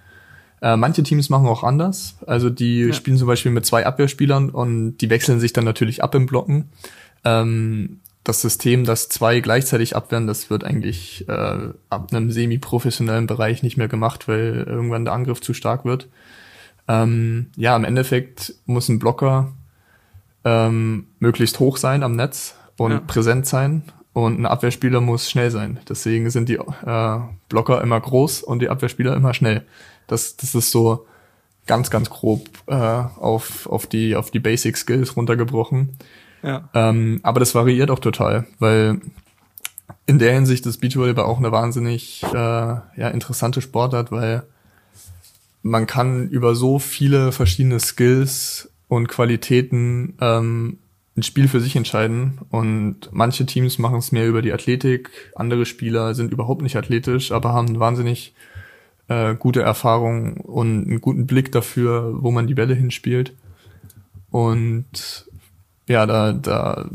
Äh, manche Teams machen auch anders. Also die Ja. spielen zum Beispiel mit zwei Abwehrspielern und die wechseln sich dann natürlich ab im Blocken. Ähm, das System, dass zwei gleichzeitig abwehren, das wird eigentlich äh, ab einem semi-professionellen Bereich nicht mehr gemacht, weil irgendwann der Angriff zu stark wird. Ähm, ja, im Endeffekt muss ein Blocker ähm, möglichst hoch sein am Netz und Ja. präsent sein und ein Abwehrspieler muss schnell sein. Deswegen sind die äh, Blocker immer groß und die Abwehrspieler immer schnell. Das, das ist so ganz, ganz grob äh, auf, auf die, auf die Basic Skills runtergebrochen. Ja. Ähm, aber das variiert auch total, weil in der Hinsicht ist Beachvolleyball auch eine wahnsinnig äh, ja, interessante Sportart, weil man kann über so viele verschiedene Skills und Qualitäten ähm, ein Spiel für sich entscheiden. Und manche Teams machen es mehr über die Athletik, andere Spieler sind überhaupt nicht athletisch, aber haben wahnsinnig äh, gute Erfahrung und einen guten Blick dafür, wo man die Bälle hinspielt. Und ja, da, da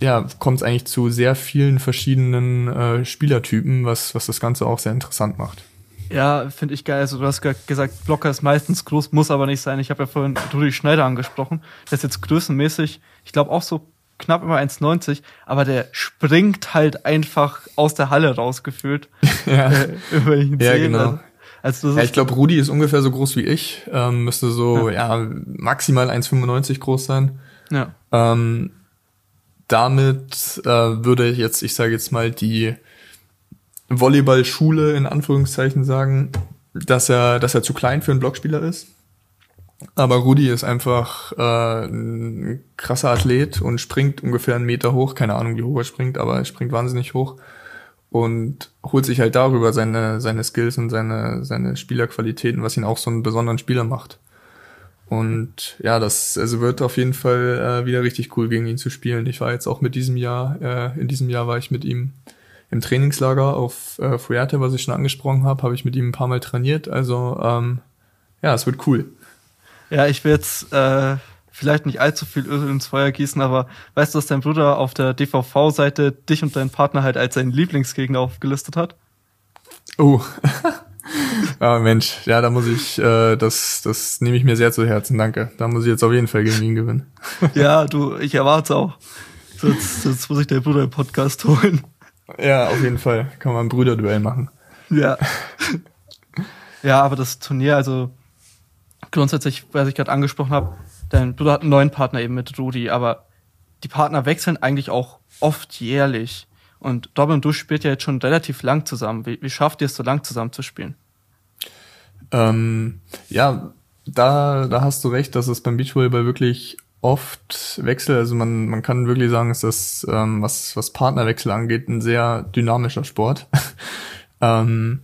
ja, kommt es eigentlich zu sehr vielen verschiedenen äh, Spielertypen, was, was das Ganze auch sehr interessant macht. Ja, finde ich geil. Also du hast ge- gesagt, Blocker ist meistens groß, muss aber nicht sein. Ich habe ja vorhin Rudi Schneider angesprochen. Der ist jetzt größenmäßig, ich glaube auch so knapp über 1,90, aber der springt halt einfach aus der Halle rausgefühlt. Ja, äh, über ihn Ja, genau. Also das ja ich glaube, Rudi ist ungefähr so groß wie ich, ähm, müsste so ja. maximal 1,95 groß sein. ja. Ähm, damit äh, würde ich jetzt, ich sage jetzt mal, die Volleyballschule in Anführungszeichen sagen, dass er, dass er zu klein für einen Blockspieler ist. Aber Rudi ist einfach äh, ein krasser Athlet und springt ungefähr einen Meter hoch. Keine Ahnung, wie hoch er springt, aber er springt wahnsinnig hoch und holt sich halt darüber seine, seine Skills und seine, seine Spielerqualitäten, was ihn auch so einen besonderen Spieler macht. Und ja, das also wird auf jeden Fall äh, wieder richtig cool gegen ihn zu spielen. Ich war jetzt auch mit diesem Jahr, äh, in diesem Jahr war ich mit ihm im Trainingslager auf äh, Fuerte, was ich schon angesprochen habe, habe ich mit ihm ein paar Mal trainiert. Also ähm, ja, es wird cool. ja, ich will jetzt äh, vielleicht nicht allzu viel Öl ins Feuer gießen, aber weißt du, dass dein Bruder auf der DVV-Seite dich und deinen Partner halt als seinen Lieblingsgegner aufgelistet hat? Oh. ah, Mensch, ja, da muss ich, äh, das, das nehme ich mir sehr zu Herzen, danke. Da muss ich jetzt auf jeden Fall gegen ihn gewinnen. ja, du, ich erwarte auch. Sonst, sonst muss ich deinen Bruder im Podcast holen. Ja, auf jeden Fall. Kann man ein Brüderduell machen. Ja. ja, aber das Turnier, also grundsätzlich, was ich gerade angesprochen habe, dein Bruder hat einen neuen Partner eben mit Rudi, aber die Partner wechseln eigentlich auch oft jährlich. Und Robin und du spielt ja jetzt schon relativ lang zusammen. Wie, wie schafft ihr es so lang zusammen zu spielen? Ähm, ja, da, da hast du recht, dass es beim Beachvolleyball wirklich oft wechselt. Also man, man kann wirklich sagen, dass das, ähm, was, was Partnerwechsel angeht, ein sehr dynamischer Sport. ähm,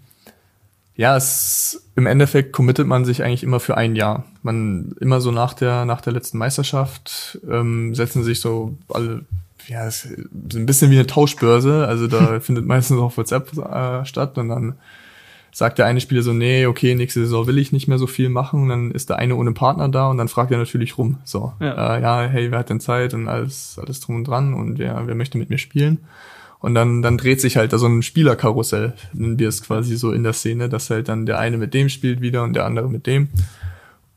ja, es, im Endeffekt committet man sich eigentlich immer für ein Jahr. Man immer so nach der, nach der letzten Meisterschaft ähm, setzen sich so alle, ja, es ist ein bisschen wie eine Tauschbörse. Also da findet meistens auch WhatsApp äh, statt und dann sagt der eine Spieler so, nee, okay, nächste Saison will ich nicht mehr so viel machen. Und dann ist der eine ohne Partner da und dann fragt er natürlich rum. So, Ja. äh, ja hey, wer hat denn Zeit und alles, alles drum und dran und wer, wer möchte mit mir spielen? Und dann, dann dreht sich halt da so ein Spielerkarussell, nennen wir es quasi so in der Szene, dass halt dann der eine mit dem spielt wieder und der andere mit dem.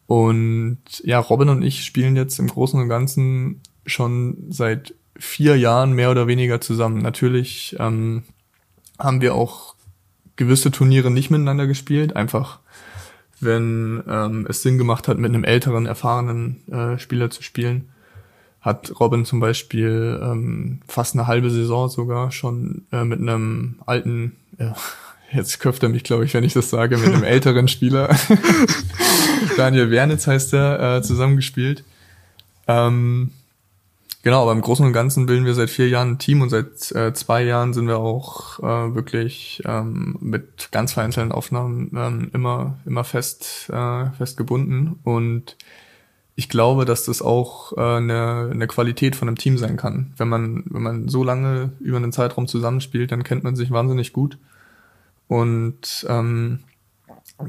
Und ja, Robin und ich spielen jetzt im Großen und Ganzen schon seit vier Jahren mehr oder weniger zusammen. Natürlich ähm, haben wir auch gewisse Turniere nicht miteinander gespielt, einfach wenn ähm, es Sinn gemacht hat, mit einem älteren, erfahrenen äh, Spieler zu spielen. Hat Robin zum Beispiel ähm, fast eine halbe Saison sogar schon äh, mit einem alten, äh, jetzt köpft er mich, glaube ich, wenn ich das sage, mit einem älteren Spieler, Daniel Wernitz heißt er, äh, zusammengespielt. Ähm, Genau, aber im Großen und Ganzen bilden wir seit vier Jahren ein Team und seit äh, zwei Jahren sind wir auch äh, wirklich ähm, mit ganz vereinzelten Aufnahmen ähm, immer immer fest äh, fest gebunden und ich glaube, dass das auch äh, eine, Qualität von einem Team sein kann. Wenn man wenn man so lange über einen Zeitraum zusammenspielt, dann kennt man sich wahnsinnig gut und ähm,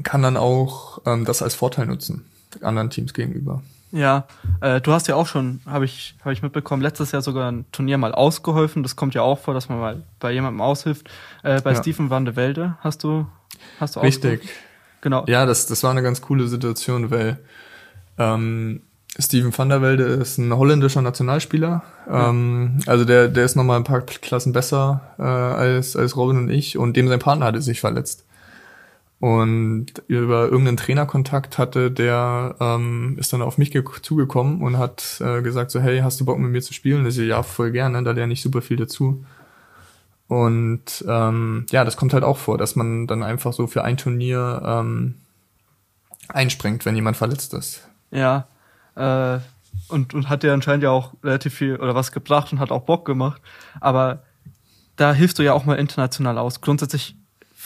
kann dann auch ähm, das als Vorteil nutzen anderen Teams gegenüber. Ja, äh, du hast ja auch schon, habe ich, hab ich mitbekommen, letztes Jahr sogar ein Turnier mal ausgeholfen. Das kommt ja auch vor, dass man mal bei jemandem aushilft. Äh, bei Ja. Stephen van de Velde hast du, hast du Richtig. Genau. Ja, das, das war eine ganz coole Situation, weil ähm, Steven van der Velde ist ein holländischer Nationalspieler. Ähm, also der, der ist nochmal ein paar Klassen besser äh, als, als Robin und ich und dem sein Partner hatte sich verletzt. Und über irgendeinen Trainerkontakt hatte, der ähm, ist dann auf mich ge- zugekommen und hat äh, gesagt so, hey, hast du Bock mit mir zu spielen? Ich so, ja, voll gerne, da lerne ich super viel dazu. Und ähm, ja, das kommt halt auch vor, dass man dann einfach so für ein Turnier ähm, einspringt, wenn jemand verletzt ist. Ja. Äh, und, und hat dir anscheinend ja auch relativ viel oder was gebracht und hat auch Bock gemacht. Aber da hilfst du ja auch mal international aus. Grundsätzlich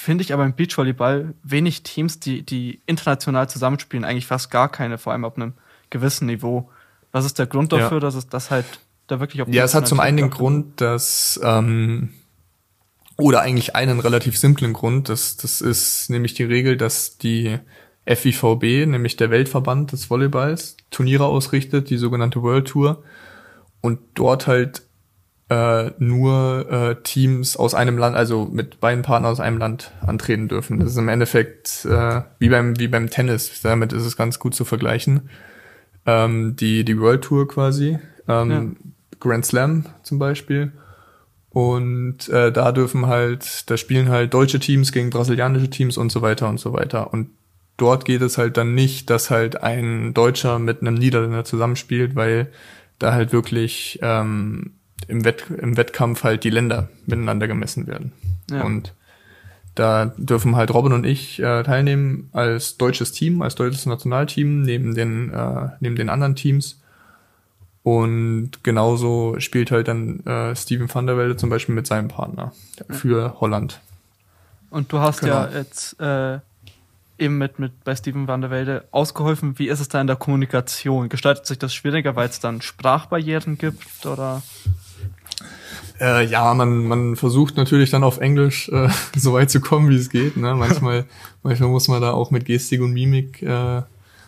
finde ich aber im Beachvolleyball wenig Teams, die, die international zusammenspielen, eigentlich fast gar keine, vor allem auf einem gewissen Niveau. Was ist der Grund Ja. dafür, dass es das halt da wirklich auf Ja, es hat zum einen den Grund, dass ähm, oder eigentlich einen relativ simplen Grund, das, das ist nämlich die Regel, dass die FIVB, nämlich der Weltverband des Volleyballs, Turniere ausrichtet, die sogenannte World Tour, und dort halt äh, nur äh, Teams aus einem Land, also mit beiden Partnern aus einem Land antreten dürfen. Das ist im Endeffekt äh, wie beim wie beim Tennis. Damit ist es ganz gut zu vergleichen. Ähm, die die World Tour quasi, ähm, Grand Slam zum Beispiel. Und äh, da dürfen halt, da spielen halt deutsche Teams gegen brasilianische Teams und so weiter und so weiter. Und dort geht es halt dann nicht, dass halt ein Deutscher mit einem Niederländer zusammenspielt, weil da halt wirklich ähm, im, Wett, im Wettkampf halt die Länder miteinander gemessen werden. Ja. Und da dürfen halt Robin und ich äh, teilnehmen als deutsches Team, als deutsches Nationalteam neben den äh, neben den anderen Teams. Und genauso spielt halt dann äh, Steven van der Velde zum Beispiel mit seinem Partner für Holland. Und du hast Genau. ja jetzt äh, eben mit, mit bei Steven van der Velde ausgeholfen. Wie ist es da in der Kommunikation? Gestaltet sich das schwieriger, weil es dann Sprachbarrieren gibt oder? Äh, ja, man, man versucht natürlich dann auf Englisch äh, so weit zu kommen, wie es geht. Ne? Manchmal, manchmal muss man da auch mit Gestik und Mimik äh,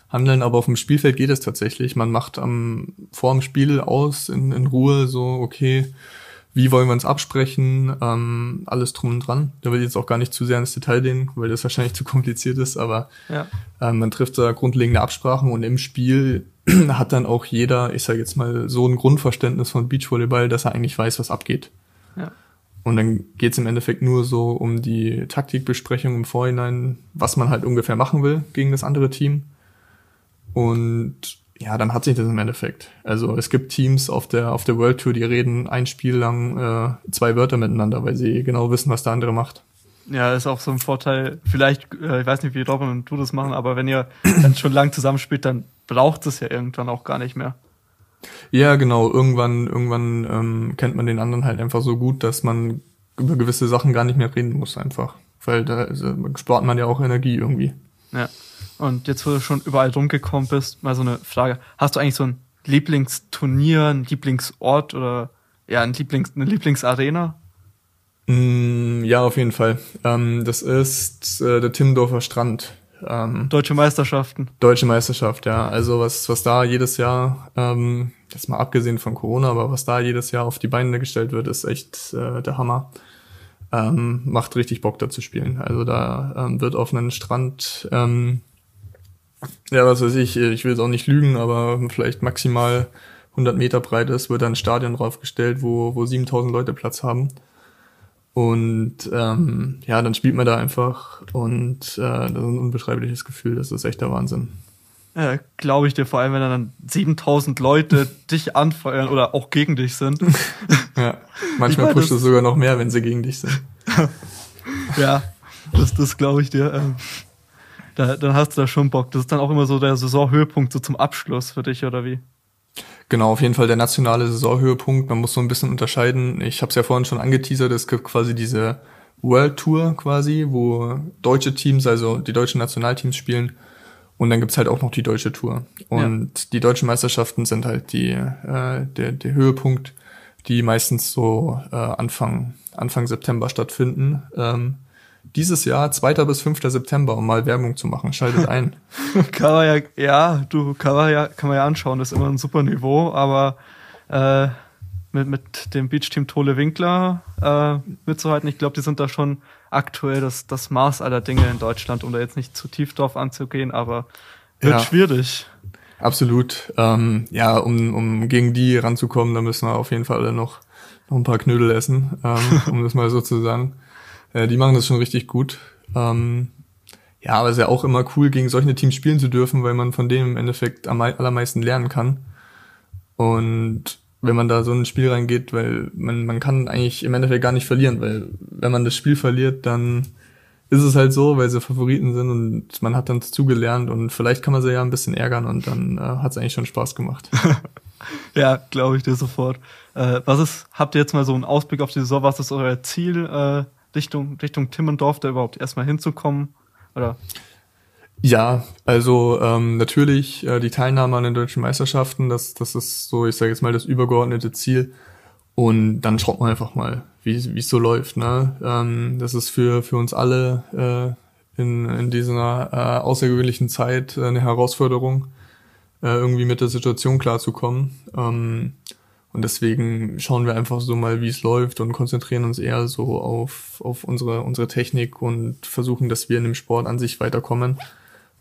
handeln, aber auf dem Spielfeld geht es tatsächlich. Man macht am vor dem Spiel aus in, in Ruhe so, okay, wie wollen wir uns absprechen, ähm, alles drum und dran. Da will ich jetzt auch gar nicht zu sehr ins Detail gehen, weil das wahrscheinlich zu kompliziert ist, aber Ja. ähm, man trifft da grundlegende Absprachen und im Spiel hat dann auch jeder, ich sage jetzt mal, so ein Grundverständnis von Beachvolleyball, dass er eigentlich weiß, was abgeht. Ja. Und dann geht's im Endeffekt nur so um die Taktikbesprechung im Vorhinein, was man halt ungefähr machen will gegen das andere Team. Und ja, dann hat sich das im Endeffekt. Also es gibt Teams auf der auf der World Tour, die reden ein Spiel lang äh, zwei Wörter miteinander, weil sie genau wissen, was der andere macht. Ja, ist auch so ein Vorteil. Vielleicht, äh, ich weiß nicht, wie Robin und du das machen, aber wenn ihr dann schon lang zusammenspielt, dann braucht es ja irgendwann auch gar nicht mehr. Ja, genau. Irgendwann, irgendwann ähm, kennt man den anderen halt einfach so gut, dass man über gewisse Sachen gar nicht mehr reden muss einfach. Weil da also, spart man ja auch Energie irgendwie. Ja. Und jetzt, wo du schon überall rumgekommen bist, mal so eine Frage. Hast du eigentlich so ein Lieblingsturnier, ein Lieblingsort oder ja, ein Lieblings, eine Lieblingsarena? Mm, ja, auf jeden Fall. Ähm, das ist äh, der Timmendorfer Strand. Ähm, Deutsche Meisterschaften. Deutsche Meisterschaft, ja. Also was, was da jedes Jahr, ähm, das mal abgesehen von Corona, aber was da jedes Jahr auf die Beine gestellt wird, ist echt äh, der Hammer. Ähm, macht richtig Bock da zu spielen. Also da ähm, wird auf einem Strand, ähm, ja, was weiß ich, ich will jetzt auch nicht lügen, aber vielleicht maximal 100 Meter breit ist, wird da ein Stadion draufgestellt, wo, wo 7000 Leute Platz haben. Und ähm, ja, dann spielt man da einfach und äh, das ist ein unbeschreibliches Gefühl, das ist echt der Wahnsinn. Ja, glaube ich dir, vor allem wenn dann 7000 Leute dich anfeuern oder auch gegen dich sind. ja, manchmal pusht es sogar noch mehr, wenn sie gegen dich sind. ja, das, das glaube ich dir. Ähm, da, dann hast du da schon Bock. Das ist dann auch immer so der Saisonhöhepunkt so zum Abschluss für dich, oder wie? Genau, auf jeden Fall der nationale Saisonhöhepunkt. Man muss so ein bisschen unterscheiden. Ich habe es ja vorhin schon angeteasert, es gibt quasi diese World Tour quasi, wo deutsche Teams, also die deutschen Nationalteams spielen. Und dann gibt's halt auch noch die deutsche Tour. Und ja. die deutschen Meisterschaften sind halt die, äh, der, der Höhepunkt, die meistens so äh, Anfang, Anfang September stattfinden. Ähm, dieses Jahr 2. bis 5. September, um mal Werbung zu machen. Schaltet ein. kann man ja, ja, du, kann man ja, kann man ja anschauen, das ist immer ein super Niveau, aber äh, mit, mit dem Beach-Team Tole Winkler äh, mitzuhalten, ich glaube, die sind da schon aktuell das, das Maß aller Dinge in Deutschland, um da jetzt nicht zu tief drauf anzugehen, aber wird ja. schwierig. Absolut. Ähm, ja, um, um gegen die ranzukommen, da müssen wir auf jeden Fall alle noch, noch ein paar Knödel essen, ähm, um das mal so zu sagen. Äh, die machen das schon richtig gut. Ähm, ja, aber es ist ja auch immer cool, gegen solche Teams spielen zu dürfen, weil man von denen im Endeffekt am allermeisten lernen kann. Und wenn man da so in ein Spiel reingeht, weil man, man kann eigentlich im Endeffekt gar nicht verlieren, weil wenn man das Spiel verliert, dann ist es halt so, weil sie Favoriten sind und man hat dann zugelernt und vielleicht kann man sie ja ein bisschen ärgern und dann äh, hat es eigentlich schon Spaß gemacht. ja, glaube ich dir sofort. Äh, was ist, habt ihr jetzt mal so einen Ausblick auf die Saison, was ist euer Ziel äh, Richtung, Richtung Timmendorf da überhaupt erstmal hinzukommen? Oder? Ja, also ähm, natürlich äh, die Teilnahme an den deutschen Meisterschaften, das, das ist so, ich sage jetzt mal, das übergeordnete Ziel. Und dann schaut man einfach mal, wie es so läuft. Ne? Ähm, das ist für, für uns alle äh, in, in dieser äh, außergewöhnlichen Zeit äh, eine Herausforderung, äh, irgendwie mit der Situation klarzukommen. Ähm, und deswegen schauen wir einfach so mal, wie es läuft und konzentrieren uns eher so auf, auf unsere, unsere Technik und versuchen, dass wir in dem Sport an sich weiterkommen.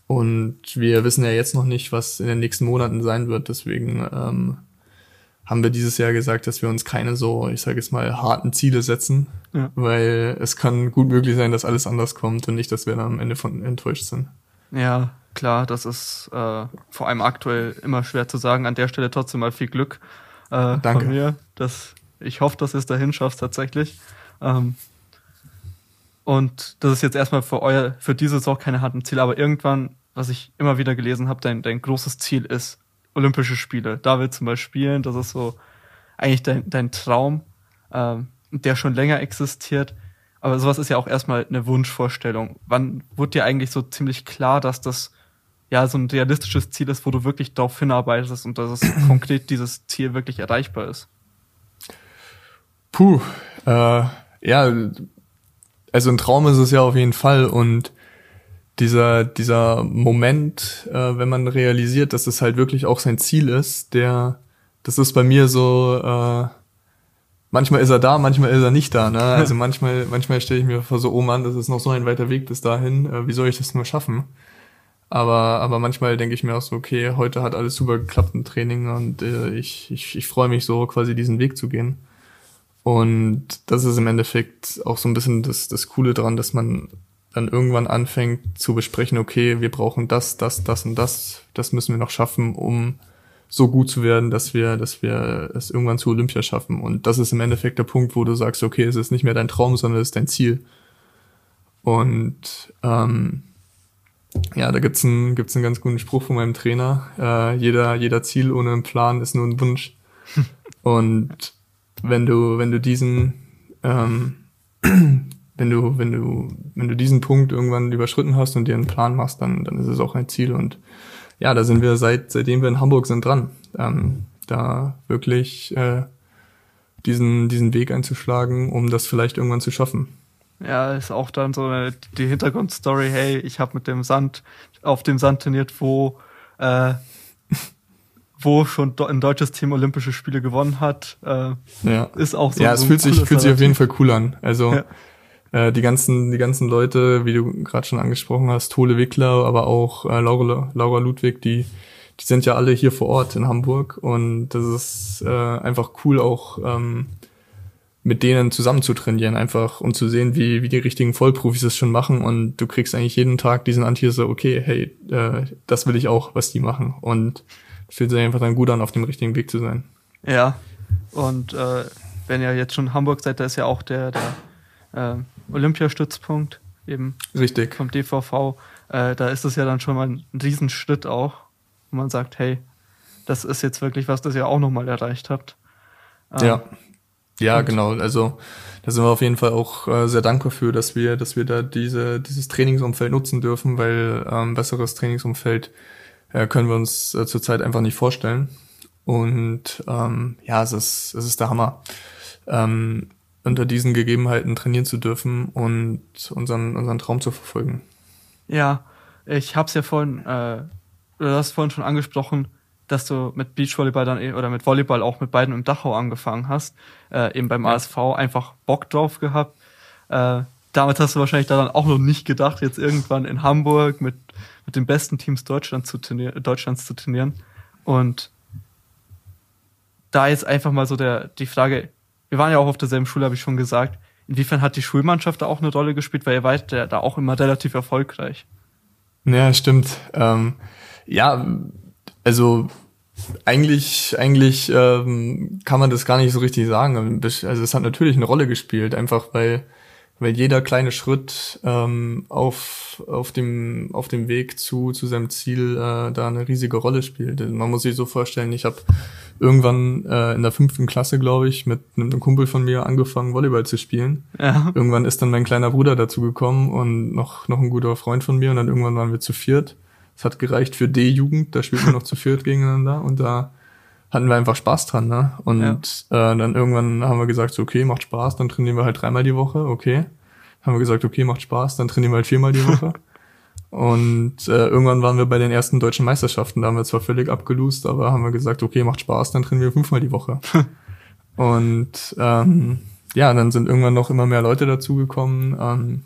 Und wir wissen ja jetzt noch nicht, was in den nächsten Monaten sein wird. Deswegen ähm, haben wir dieses Jahr gesagt, dass wir uns keine so, ich sage jetzt mal, harten Ziele setzen, ja. weil es kann gut möglich sein, dass alles anders kommt und nicht, dass wir dann am Ende von enttäuscht sind. Ja, klar, das ist äh, vor allem aktuell immer schwer zu sagen. An der Stelle trotzdem mal viel Glück äh, Danke. von mir. Das, ich hoffe, dass ihr es dahin schafft tatsächlich. Ähm, und das ist jetzt erstmal für euer, für diese Saison keine harten Ziele, aber irgendwann, was ich immer wieder gelesen habe, dein, dein großes Ziel ist Olympische Spiele. Da willst du mal spielen. Das ist so eigentlich dein, dein Traum, ähm, der schon länger existiert. Aber sowas ist ja auch erstmal eine Wunschvorstellung. Wann wurde dir eigentlich so ziemlich klar, dass das ja so ein realistisches Ziel ist, wo du wirklich darauf hinarbeitest und dass es konkret dieses Ziel wirklich erreichbar ist? Puh, äh, ja, also ein Traum ist es ja auf jeden Fall und dieser, dieser Moment, äh, wenn man realisiert, dass es halt wirklich auch sein Ziel ist, der, das ist bei mir so, äh, manchmal ist er da, manchmal ist er nicht da, ne? Also manchmal, manchmal stelle ich mir vor so, oh Mann, das ist noch so ein weiter Weg bis dahin, äh, wie soll ich das nur schaffen? Aber, aber manchmal denke ich mir auch so, okay, heute hat alles super geklappt im Training und äh, ich, ich, ich freue mich so, quasi diesen Weg zu gehen. Und das ist im Endeffekt auch so ein bisschen das, das Coole dran, dass man dann irgendwann anfängt zu besprechen, okay, wir brauchen das, das, das und das, das müssen wir noch schaffen, um so gut zu werden, dass wir, dass wir es irgendwann zu Olympia schaffen. Und das ist im Endeffekt der Punkt, wo du sagst, okay, es ist nicht mehr dein Traum, sondern es ist dein Ziel. Und ähm, ja, da gibt's einen, gibt's einen ganz guten Spruch von meinem Trainer. Äh, jeder, jeder Ziel ohne einen Plan ist nur ein Wunsch. Und wenn du, wenn du diesen, ähm, wenn du, wenn du, wenn du diesen Punkt irgendwann überschritten hast und dir einen Plan machst, dann, dann ist es auch ein Ziel. Und ja, da sind wir seit, seitdem wir in Hamburg sind dran. Ähm, da wirklich äh, diesen, diesen Weg einzuschlagen, um das vielleicht irgendwann zu schaffen. Ja, ist auch dann so eine, die Hintergrundstory, hey, ich habe mit dem Sand, auf dem Sand trainiert, wo, äh, wo schon ein deutsches Team Olympische Spiele gewonnen hat. Äh, Ja. Ist auch so. ja, so es ein fühlt sich, fühlt sich auf jeden. Fall cool an. Also Ja. äh, die ganzen, die ganzen Leute, wie du gerade schon angesprochen hast, Tole Wickler, aber auch äh, Laura, Laura Ludwig, die, die sind ja alle hier vor Ort in Hamburg und das ist äh, einfach cool auch ähm, mit denen zusammen zu trainieren, einfach um zu sehen, wie, wie die richtigen Vollprofis es schon machen und du kriegst eigentlich jeden Tag diesen Antier so, okay, hey, äh, das will ich auch, was die machen und fühlt sich einfach dann gut an, auf dem richtigen Weg zu sein. Ja. Und äh, wenn ihr jetzt schon in Hamburg seid, da ist ja auch der, der äh, Olympiastützpunkt eben Richtig. vom DVV. Äh, da ist es ja dann schon mal ein Riesenschritt auch, wo man sagt, hey, das ist jetzt wirklich was, das ihr auch nochmal erreicht habt. Ähm, Ja. Ja, und- genau. Also da sind wir auf jeden Fall auch äh, sehr dankbar für, dass wir, dass wir da diese, dieses Trainingsumfeld nutzen dürfen, weil ähm, besseres Trainingsumfeld äh, können wir uns äh, zurzeit einfach nicht vorstellen. Und ähm, ja, es ist, es ist der Hammer, ähm, unter diesen Gegebenheiten trainieren zu dürfen und unseren, unseren Traum zu verfolgen. Ja, ich hab's ja vorhin, äh, du hast vorhin schon angesprochen, dass du mit Beachvolleyball dann eh- oder mit Volleyball auch mit beiden im Dachau angefangen hast, äh, eben beim ASV einfach Bock drauf gehabt. Äh, damit hast du wahrscheinlich daran auch noch nicht gedacht, jetzt irgendwann in Hamburg mit, mit den besten Teams Deutschland zu trainieren, Deutschlands zu trainieren. Und da jetzt einfach mal so der, die Frage, wir waren ja auch auf derselben Schule, habe ich schon gesagt, inwiefern hat die Schulmannschaft da auch eine Rolle gespielt, weil ihr wart ja da auch immer relativ erfolgreich. Ja, stimmt. Ähm, ja, also eigentlich, eigentlich ähm, kann man das gar nicht so richtig sagen. Also es hat natürlich eine Rolle gespielt, einfach weil, weil jeder kleine Schritt ähm, auf, auf, dem, auf dem Weg zu, zu seinem Ziel äh, da eine riesige Rolle spielt. Man muss sich so vorstellen, ich habe irgendwann äh, in der fünften Klasse, glaube ich, mit einem Kumpel von mir angefangen, Volleyball zu spielen. Ja. Irgendwann ist dann mein kleiner Bruder dazu gekommen und noch, noch ein guter Freund von mir und dann irgendwann waren wir zu viert. Es hat gereicht für D-Jugend, da spielten wir noch zu viert gegeneinander und da hatten wir einfach Spaß dran, ne? Und äh, dann irgendwann haben wir gesagt, so, okay, macht Spaß, dann trainieren wir halt dreimal die Woche, okay. Haben wir gesagt, okay, macht Spaß, dann trainieren wir halt viermal die Woche. Und äh, irgendwann waren wir bei den ersten deutschen Meisterschaften, da haben wir zwar völlig abgelust, aber haben wir gesagt, okay, macht Spaß, dann trainieren wir fünfmal die Woche. Und ähm, ja, dann sind irgendwann noch immer mehr Leute dazugekommen, ähm,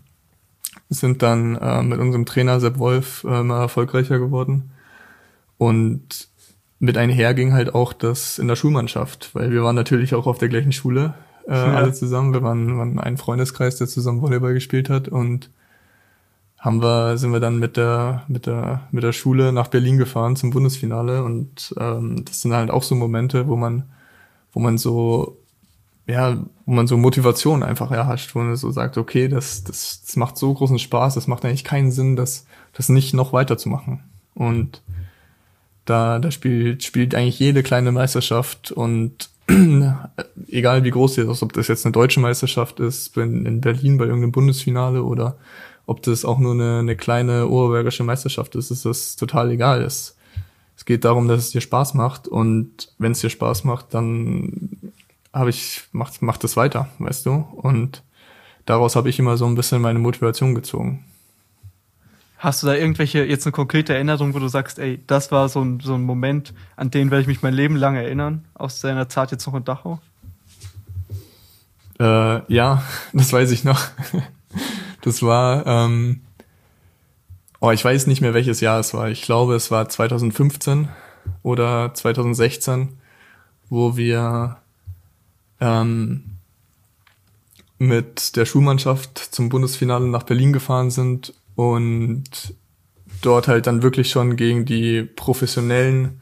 sind dann äh, mit unserem Trainer Sepp Wolf äh, immer erfolgreicher geworden. Und mit einher ging halt auch das in der Schulmannschaft, weil wir waren natürlich auch auf der gleichen Schule äh, Ja. alle zusammen. Wir waren, waren ein Freundeskreis, der zusammen Volleyball gespielt hat und haben wir, sind wir dann mit der, mit der, mit der Schule nach Berlin gefahren zum Bundesfinale und ähm, das sind halt auch so Momente, wo man, wo man so, ja, wo man so Motivation einfach erhascht, wo man so sagt, okay, das, das, das macht so großen Spaß, das macht eigentlich keinen Sinn, das, das nicht noch weiterzumachen. Und da, da spielt, spielt eigentlich jede kleine Meisterschaft und egal wie groß sie ist, ob das jetzt eine deutsche Meisterschaft ist, in, in Berlin bei irgendeinem Bundesfinale oder ob das auch nur eine, eine kleine oberbergische Meisterschaft ist, ist das total egal. Es, es geht darum, dass es dir Spaß macht und wenn es dir Spaß macht, dann habe ich, macht, macht es weiter, weißt du? Und daraus habe ich immer so ein bisschen meine Motivation gezogen. Hast du da irgendwelche, jetzt eine konkrete Erinnerung, wo du sagst, ey, das war so ein, so ein Moment, an den werde ich mich mein Leben lang erinnern, aus deiner Zeit jetzt noch in Dachau? Äh, ja, das weiß ich noch. Das war, ähm, oh, ich weiß nicht mehr, welches Jahr es war. Ich glaube, es war 2015 oder 2016, wo wir ähm, mit der Schulmannschaft zum Bundesfinale nach Berlin gefahren sind und dort halt dann wirklich schon gegen die professionellen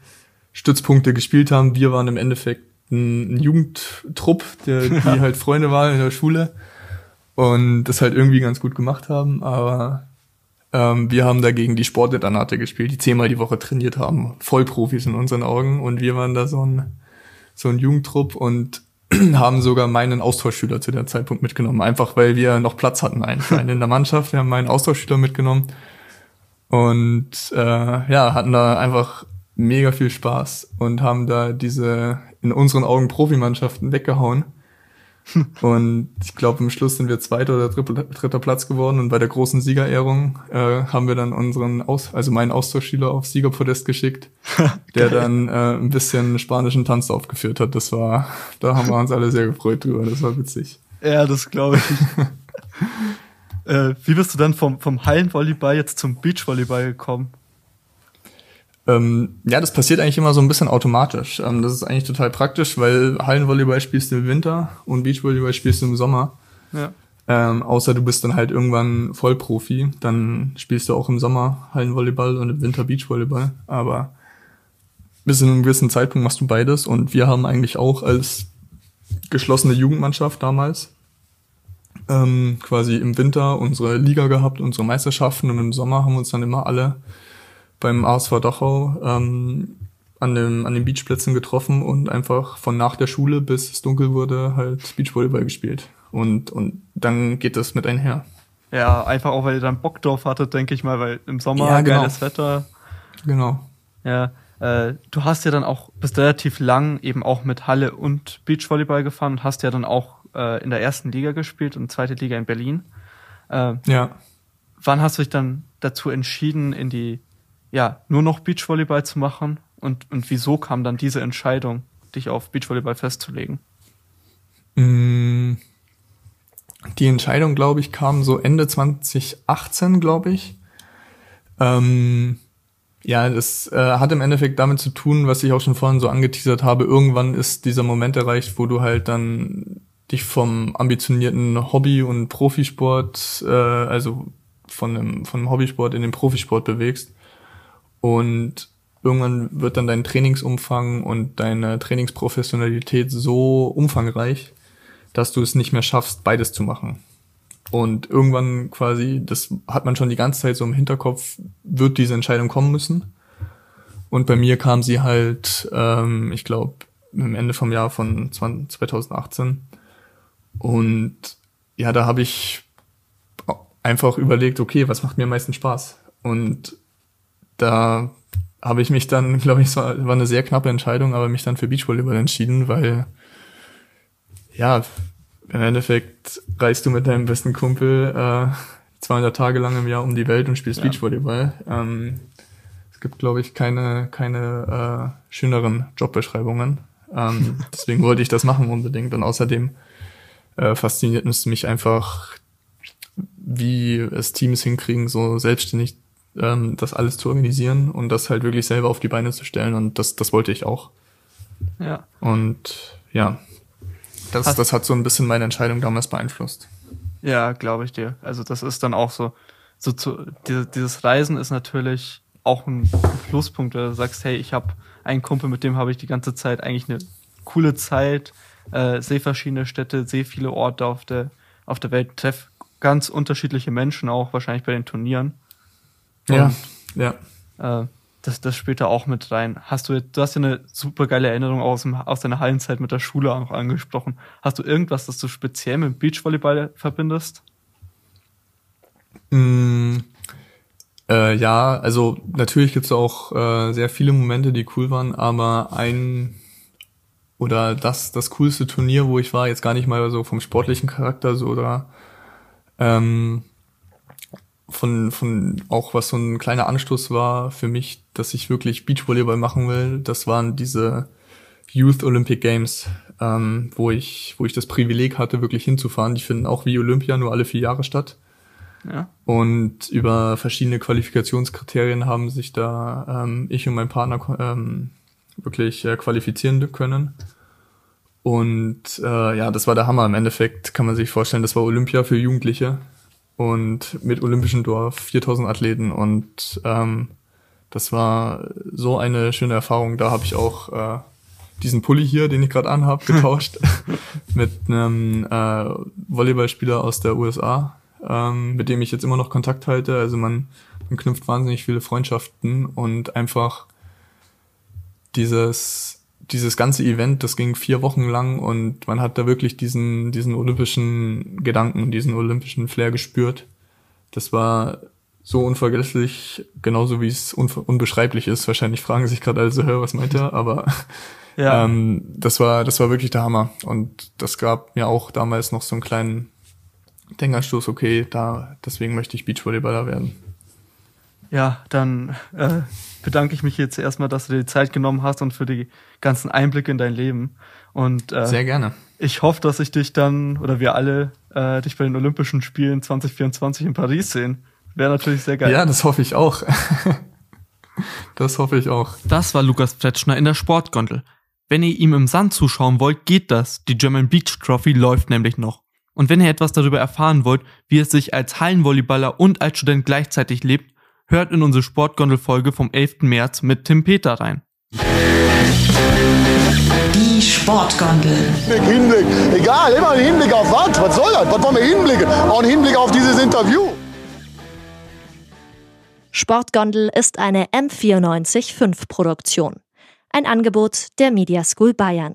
Stützpunkte gespielt haben. Wir waren im Endeffekt ein Jugendtrupp, der, die halt Freunde waren in der Schule und das halt irgendwie ganz gut gemacht haben, aber ähm, wir haben dagegen die Sportinternate gespielt, die zehnmal die Woche trainiert haben, Vollprofis in unseren Augen. Und wir waren da so ein, so ein Jugendtrupp und haben sogar meinen Austauschschüler zu der Zeitpunkt mitgenommen, einfach weil wir noch Platz hatten, einen, einen in der Mannschaft, wir haben meinen Austauschschüler mitgenommen. Und äh, ja, hatten da einfach mega viel Spaß und haben da diese in unseren Augen Profimannschaften weggehauen und ich glaube, im Schluss sind wir zweiter oder dritter, Platz geworden und bei der großen Siegerehrung äh, haben wir dann unseren Aus, also meinen Austauschschüler aufs Siegerpodest geschickt, der dann äh, ein bisschen spanischen Tanz aufgeführt hat. Das war, da haben wir uns alle sehr gefreut drüber. Das war witzig. Ja, das glaube ich. äh, wie bist du dann vom, vom Hallenvolleyball jetzt zum Beachvolleyball gekommen? Ähm, ja, das passiert eigentlich immer so ein bisschen automatisch. Ähm, das ist eigentlich total praktisch, weil Hallenvolleyball spielst du im Winter und Beachvolleyball spielst du im Sommer. Ja. Ähm, außer du bist dann halt irgendwann Vollprofi, dann spielst du auch im Sommer Hallenvolleyball und im Winter Beachvolleyball. Aber bis zu einem gewissen Zeitpunkt machst du beides und wir haben eigentlich auch als geschlossene Jugendmannschaft damals ähm, quasi im Winter unsere Liga gehabt, unsere Meisterschaften und im Sommer haben wir uns dann immer alle beim ASV Dachau ähm, an, dem, an den Beachplätzen getroffen und einfach von nach der Schule bis es dunkel wurde halt Beachvolleyball gespielt. Und, und dann geht das mit einher. Ja, einfach auch, weil ihr dann Bock drauf hattet, denke ich mal, weil im Sommer Ja, genau. geiles Wetter. Genau. Ja, äh, du hast ja dann auch, bist relativ lang eben auch mit Halle und Beachvolleyball gefahren und hast ja dann auch äh, in der ersten Liga gespielt und zweite Liga in Berlin. Äh, Ja. wann hast du dich dann dazu entschieden, in die, ja, nur noch Beachvolleyball zu machen? Und, und wieso kam dann diese Entscheidung, dich auf Beachvolleyball festzulegen? Mm, Die Entscheidung, glaube ich, kam so Ende 2018, glaube ich. Ähm, ja, das äh, hat im Endeffekt damit zu tun, was ich auch schon vorhin so angeteasert habe. Irgendwann ist dieser Moment erreicht, wo du halt dann dich vom ambitionierten Hobby- und Profisport, äh, also von einem, von einem Hobbysport in den Profisport bewegst. Und irgendwann wird dann dein Trainingsumfang und deine Trainingsprofessionalität so umfangreich, dass du es nicht mehr schaffst, beides zu machen. Und irgendwann quasi, das hat man schon die ganze Zeit so im Hinterkopf, wird diese Entscheidung kommen müssen. Und bei mir kam sie halt, ähm, ich glaube, am Ende vom Jahr von 20, 2018. Und ja, da habe ich einfach überlegt, okay, was macht mir am meisten Spaß? Und da habe ich mich dann, glaube ich, es war, war eine sehr knappe Entscheidung, aber mich dann für Beachvolleyball entschieden, weil ja, im Endeffekt reist du mit deinem besten Kumpel äh, 200 Tage lang im Jahr um die Welt und spielst Ja. Beachvolleyball. Ähm, es gibt, glaube ich, keine keine äh, schöneren Jobbeschreibungen. Ähm, deswegen wollte ich das machen unbedingt. Und außerdem äh, fasziniert es mich einfach, wie es Teams hinkriegen, so selbstständig ähm, das alles zu organisieren und das halt wirklich selber auf die Beine zu stellen. Und das, das wollte ich auch. Ja. Und ja, das, Hast- das hat so ein bisschen meine Entscheidung damals beeinflusst. Ja, glaube ich dir. Also das ist dann auch so, so zu, diese, dieses Reisen ist natürlich auch ein Pluspunkt, wenn du sagst, hey, ich habe einen Kumpel, mit dem habe ich die ganze Zeit eigentlich eine coole Zeit, äh, sehe verschiedene Städte, sehe viele Orte auf der, auf der Welt, treffe ganz unterschiedliche Menschen auch, wahrscheinlich bei den Turnieren. Ja, ja. Äh, das, das spielt da auch mit rein. Hast du, jetzt- du hast ja eine super geile Erinnerung aus, dem, aus deiner Hallenzeit mit der Schule auch angesprochen. Hast du irgendwas, das du speziell mit Beachvolleyball verbindest? Mm, äh, ja, also natürlich gibt's auch äh, sehr viele Momente, die cool waren, aber ein oder das das coolste Turnier, wo ich war, jetzt gar nicht mal so vom sportlichen Charakter so oder ähm, von von auch was so ein kleiner Anstoß war für mich, dass ich wirklich Beachvolleyball machen will. Das waren diese Youth Olympic Games, ähm, wo ich wo ich das Privileg hatte, wirklich hinzufahren. Die finden auch wie Olympia nur alle vier Jahre statt. Ja. Und über verschiedene Qualifikationskriterien haben sich da ähm, ich und mein Partner ähm, wirklich äh, qualifizieren können. Und äh, ja, das war der Hammer. Im Endeffekt kann man sich vorstellen, das war Olympia für Jugendliche und mit Olympischen Dorf 4000 Athleten und ähm, das war so eine schöne Erfahrung. Da habe ich auch äh, diesen Pulli hier, den ich gerade anhab, getauscht mit einem äh, Volleyballspieler aus der USA, ähm, mit dem ich jetzt immer noch Kontakt halte. Also man, man knüpft wahnsinnig viele Freundschaften und einfach dieses dieses ganze Event, das ging vier Wochen lang und man hat da wirklich diesen diesen olympischen Gedanken, diesen olympischen Flair gespürt. Das war so unvergesslich, genauso wie es unbeschreiblich ist. Wahrscheinlich fragen sich gerade alle so, hör, was meint er? Aber Ja. Ähm, das war, das war wirklich der Hammer. Und das gab mir auch damals noch so einen kleinen Denkerstoß, okay, da, deswegen möchte ich Beachvolleyballer werden. Ja, dann äh, bedanke ich mich jetzt erstmal, dass du dir die Zeit genommen hast und für die ganzen Einblicke in dein Leben. Und äh, Sehr gerne. ich hoffe, dass ich dich dann oder wir alle äh, dich bei den Olympischen Spielen 2024 in Paris sehen. Wäre natürlich sehr geil. Ja, das hoffe ich auch. das hoffe ich auch. Das war Lukas Pletschner in der Sportgondel. Wenn ihr ihm im Sand zuschauen wollt, geht das. Die German Beach Trophy läuft nämlich noch. Und wenn ihr etwas darüber erfahren wollt, wie es sich als Hallenvolleyballer und als Student gleichzeitig lebt, hört in unsere Sportgondel-Folge vom 11. März mit Tim Peter rein. Die Sportgondel. Hinblick, Hinblick. Egal, immer ein Hinblick auf was? Was soll das? Was wollen wir hinblicken? Auch ein Hinblick auf dieses Interview. Sportgondel ist eine M945 Produktion. Ein Angebot der Media School Bayern.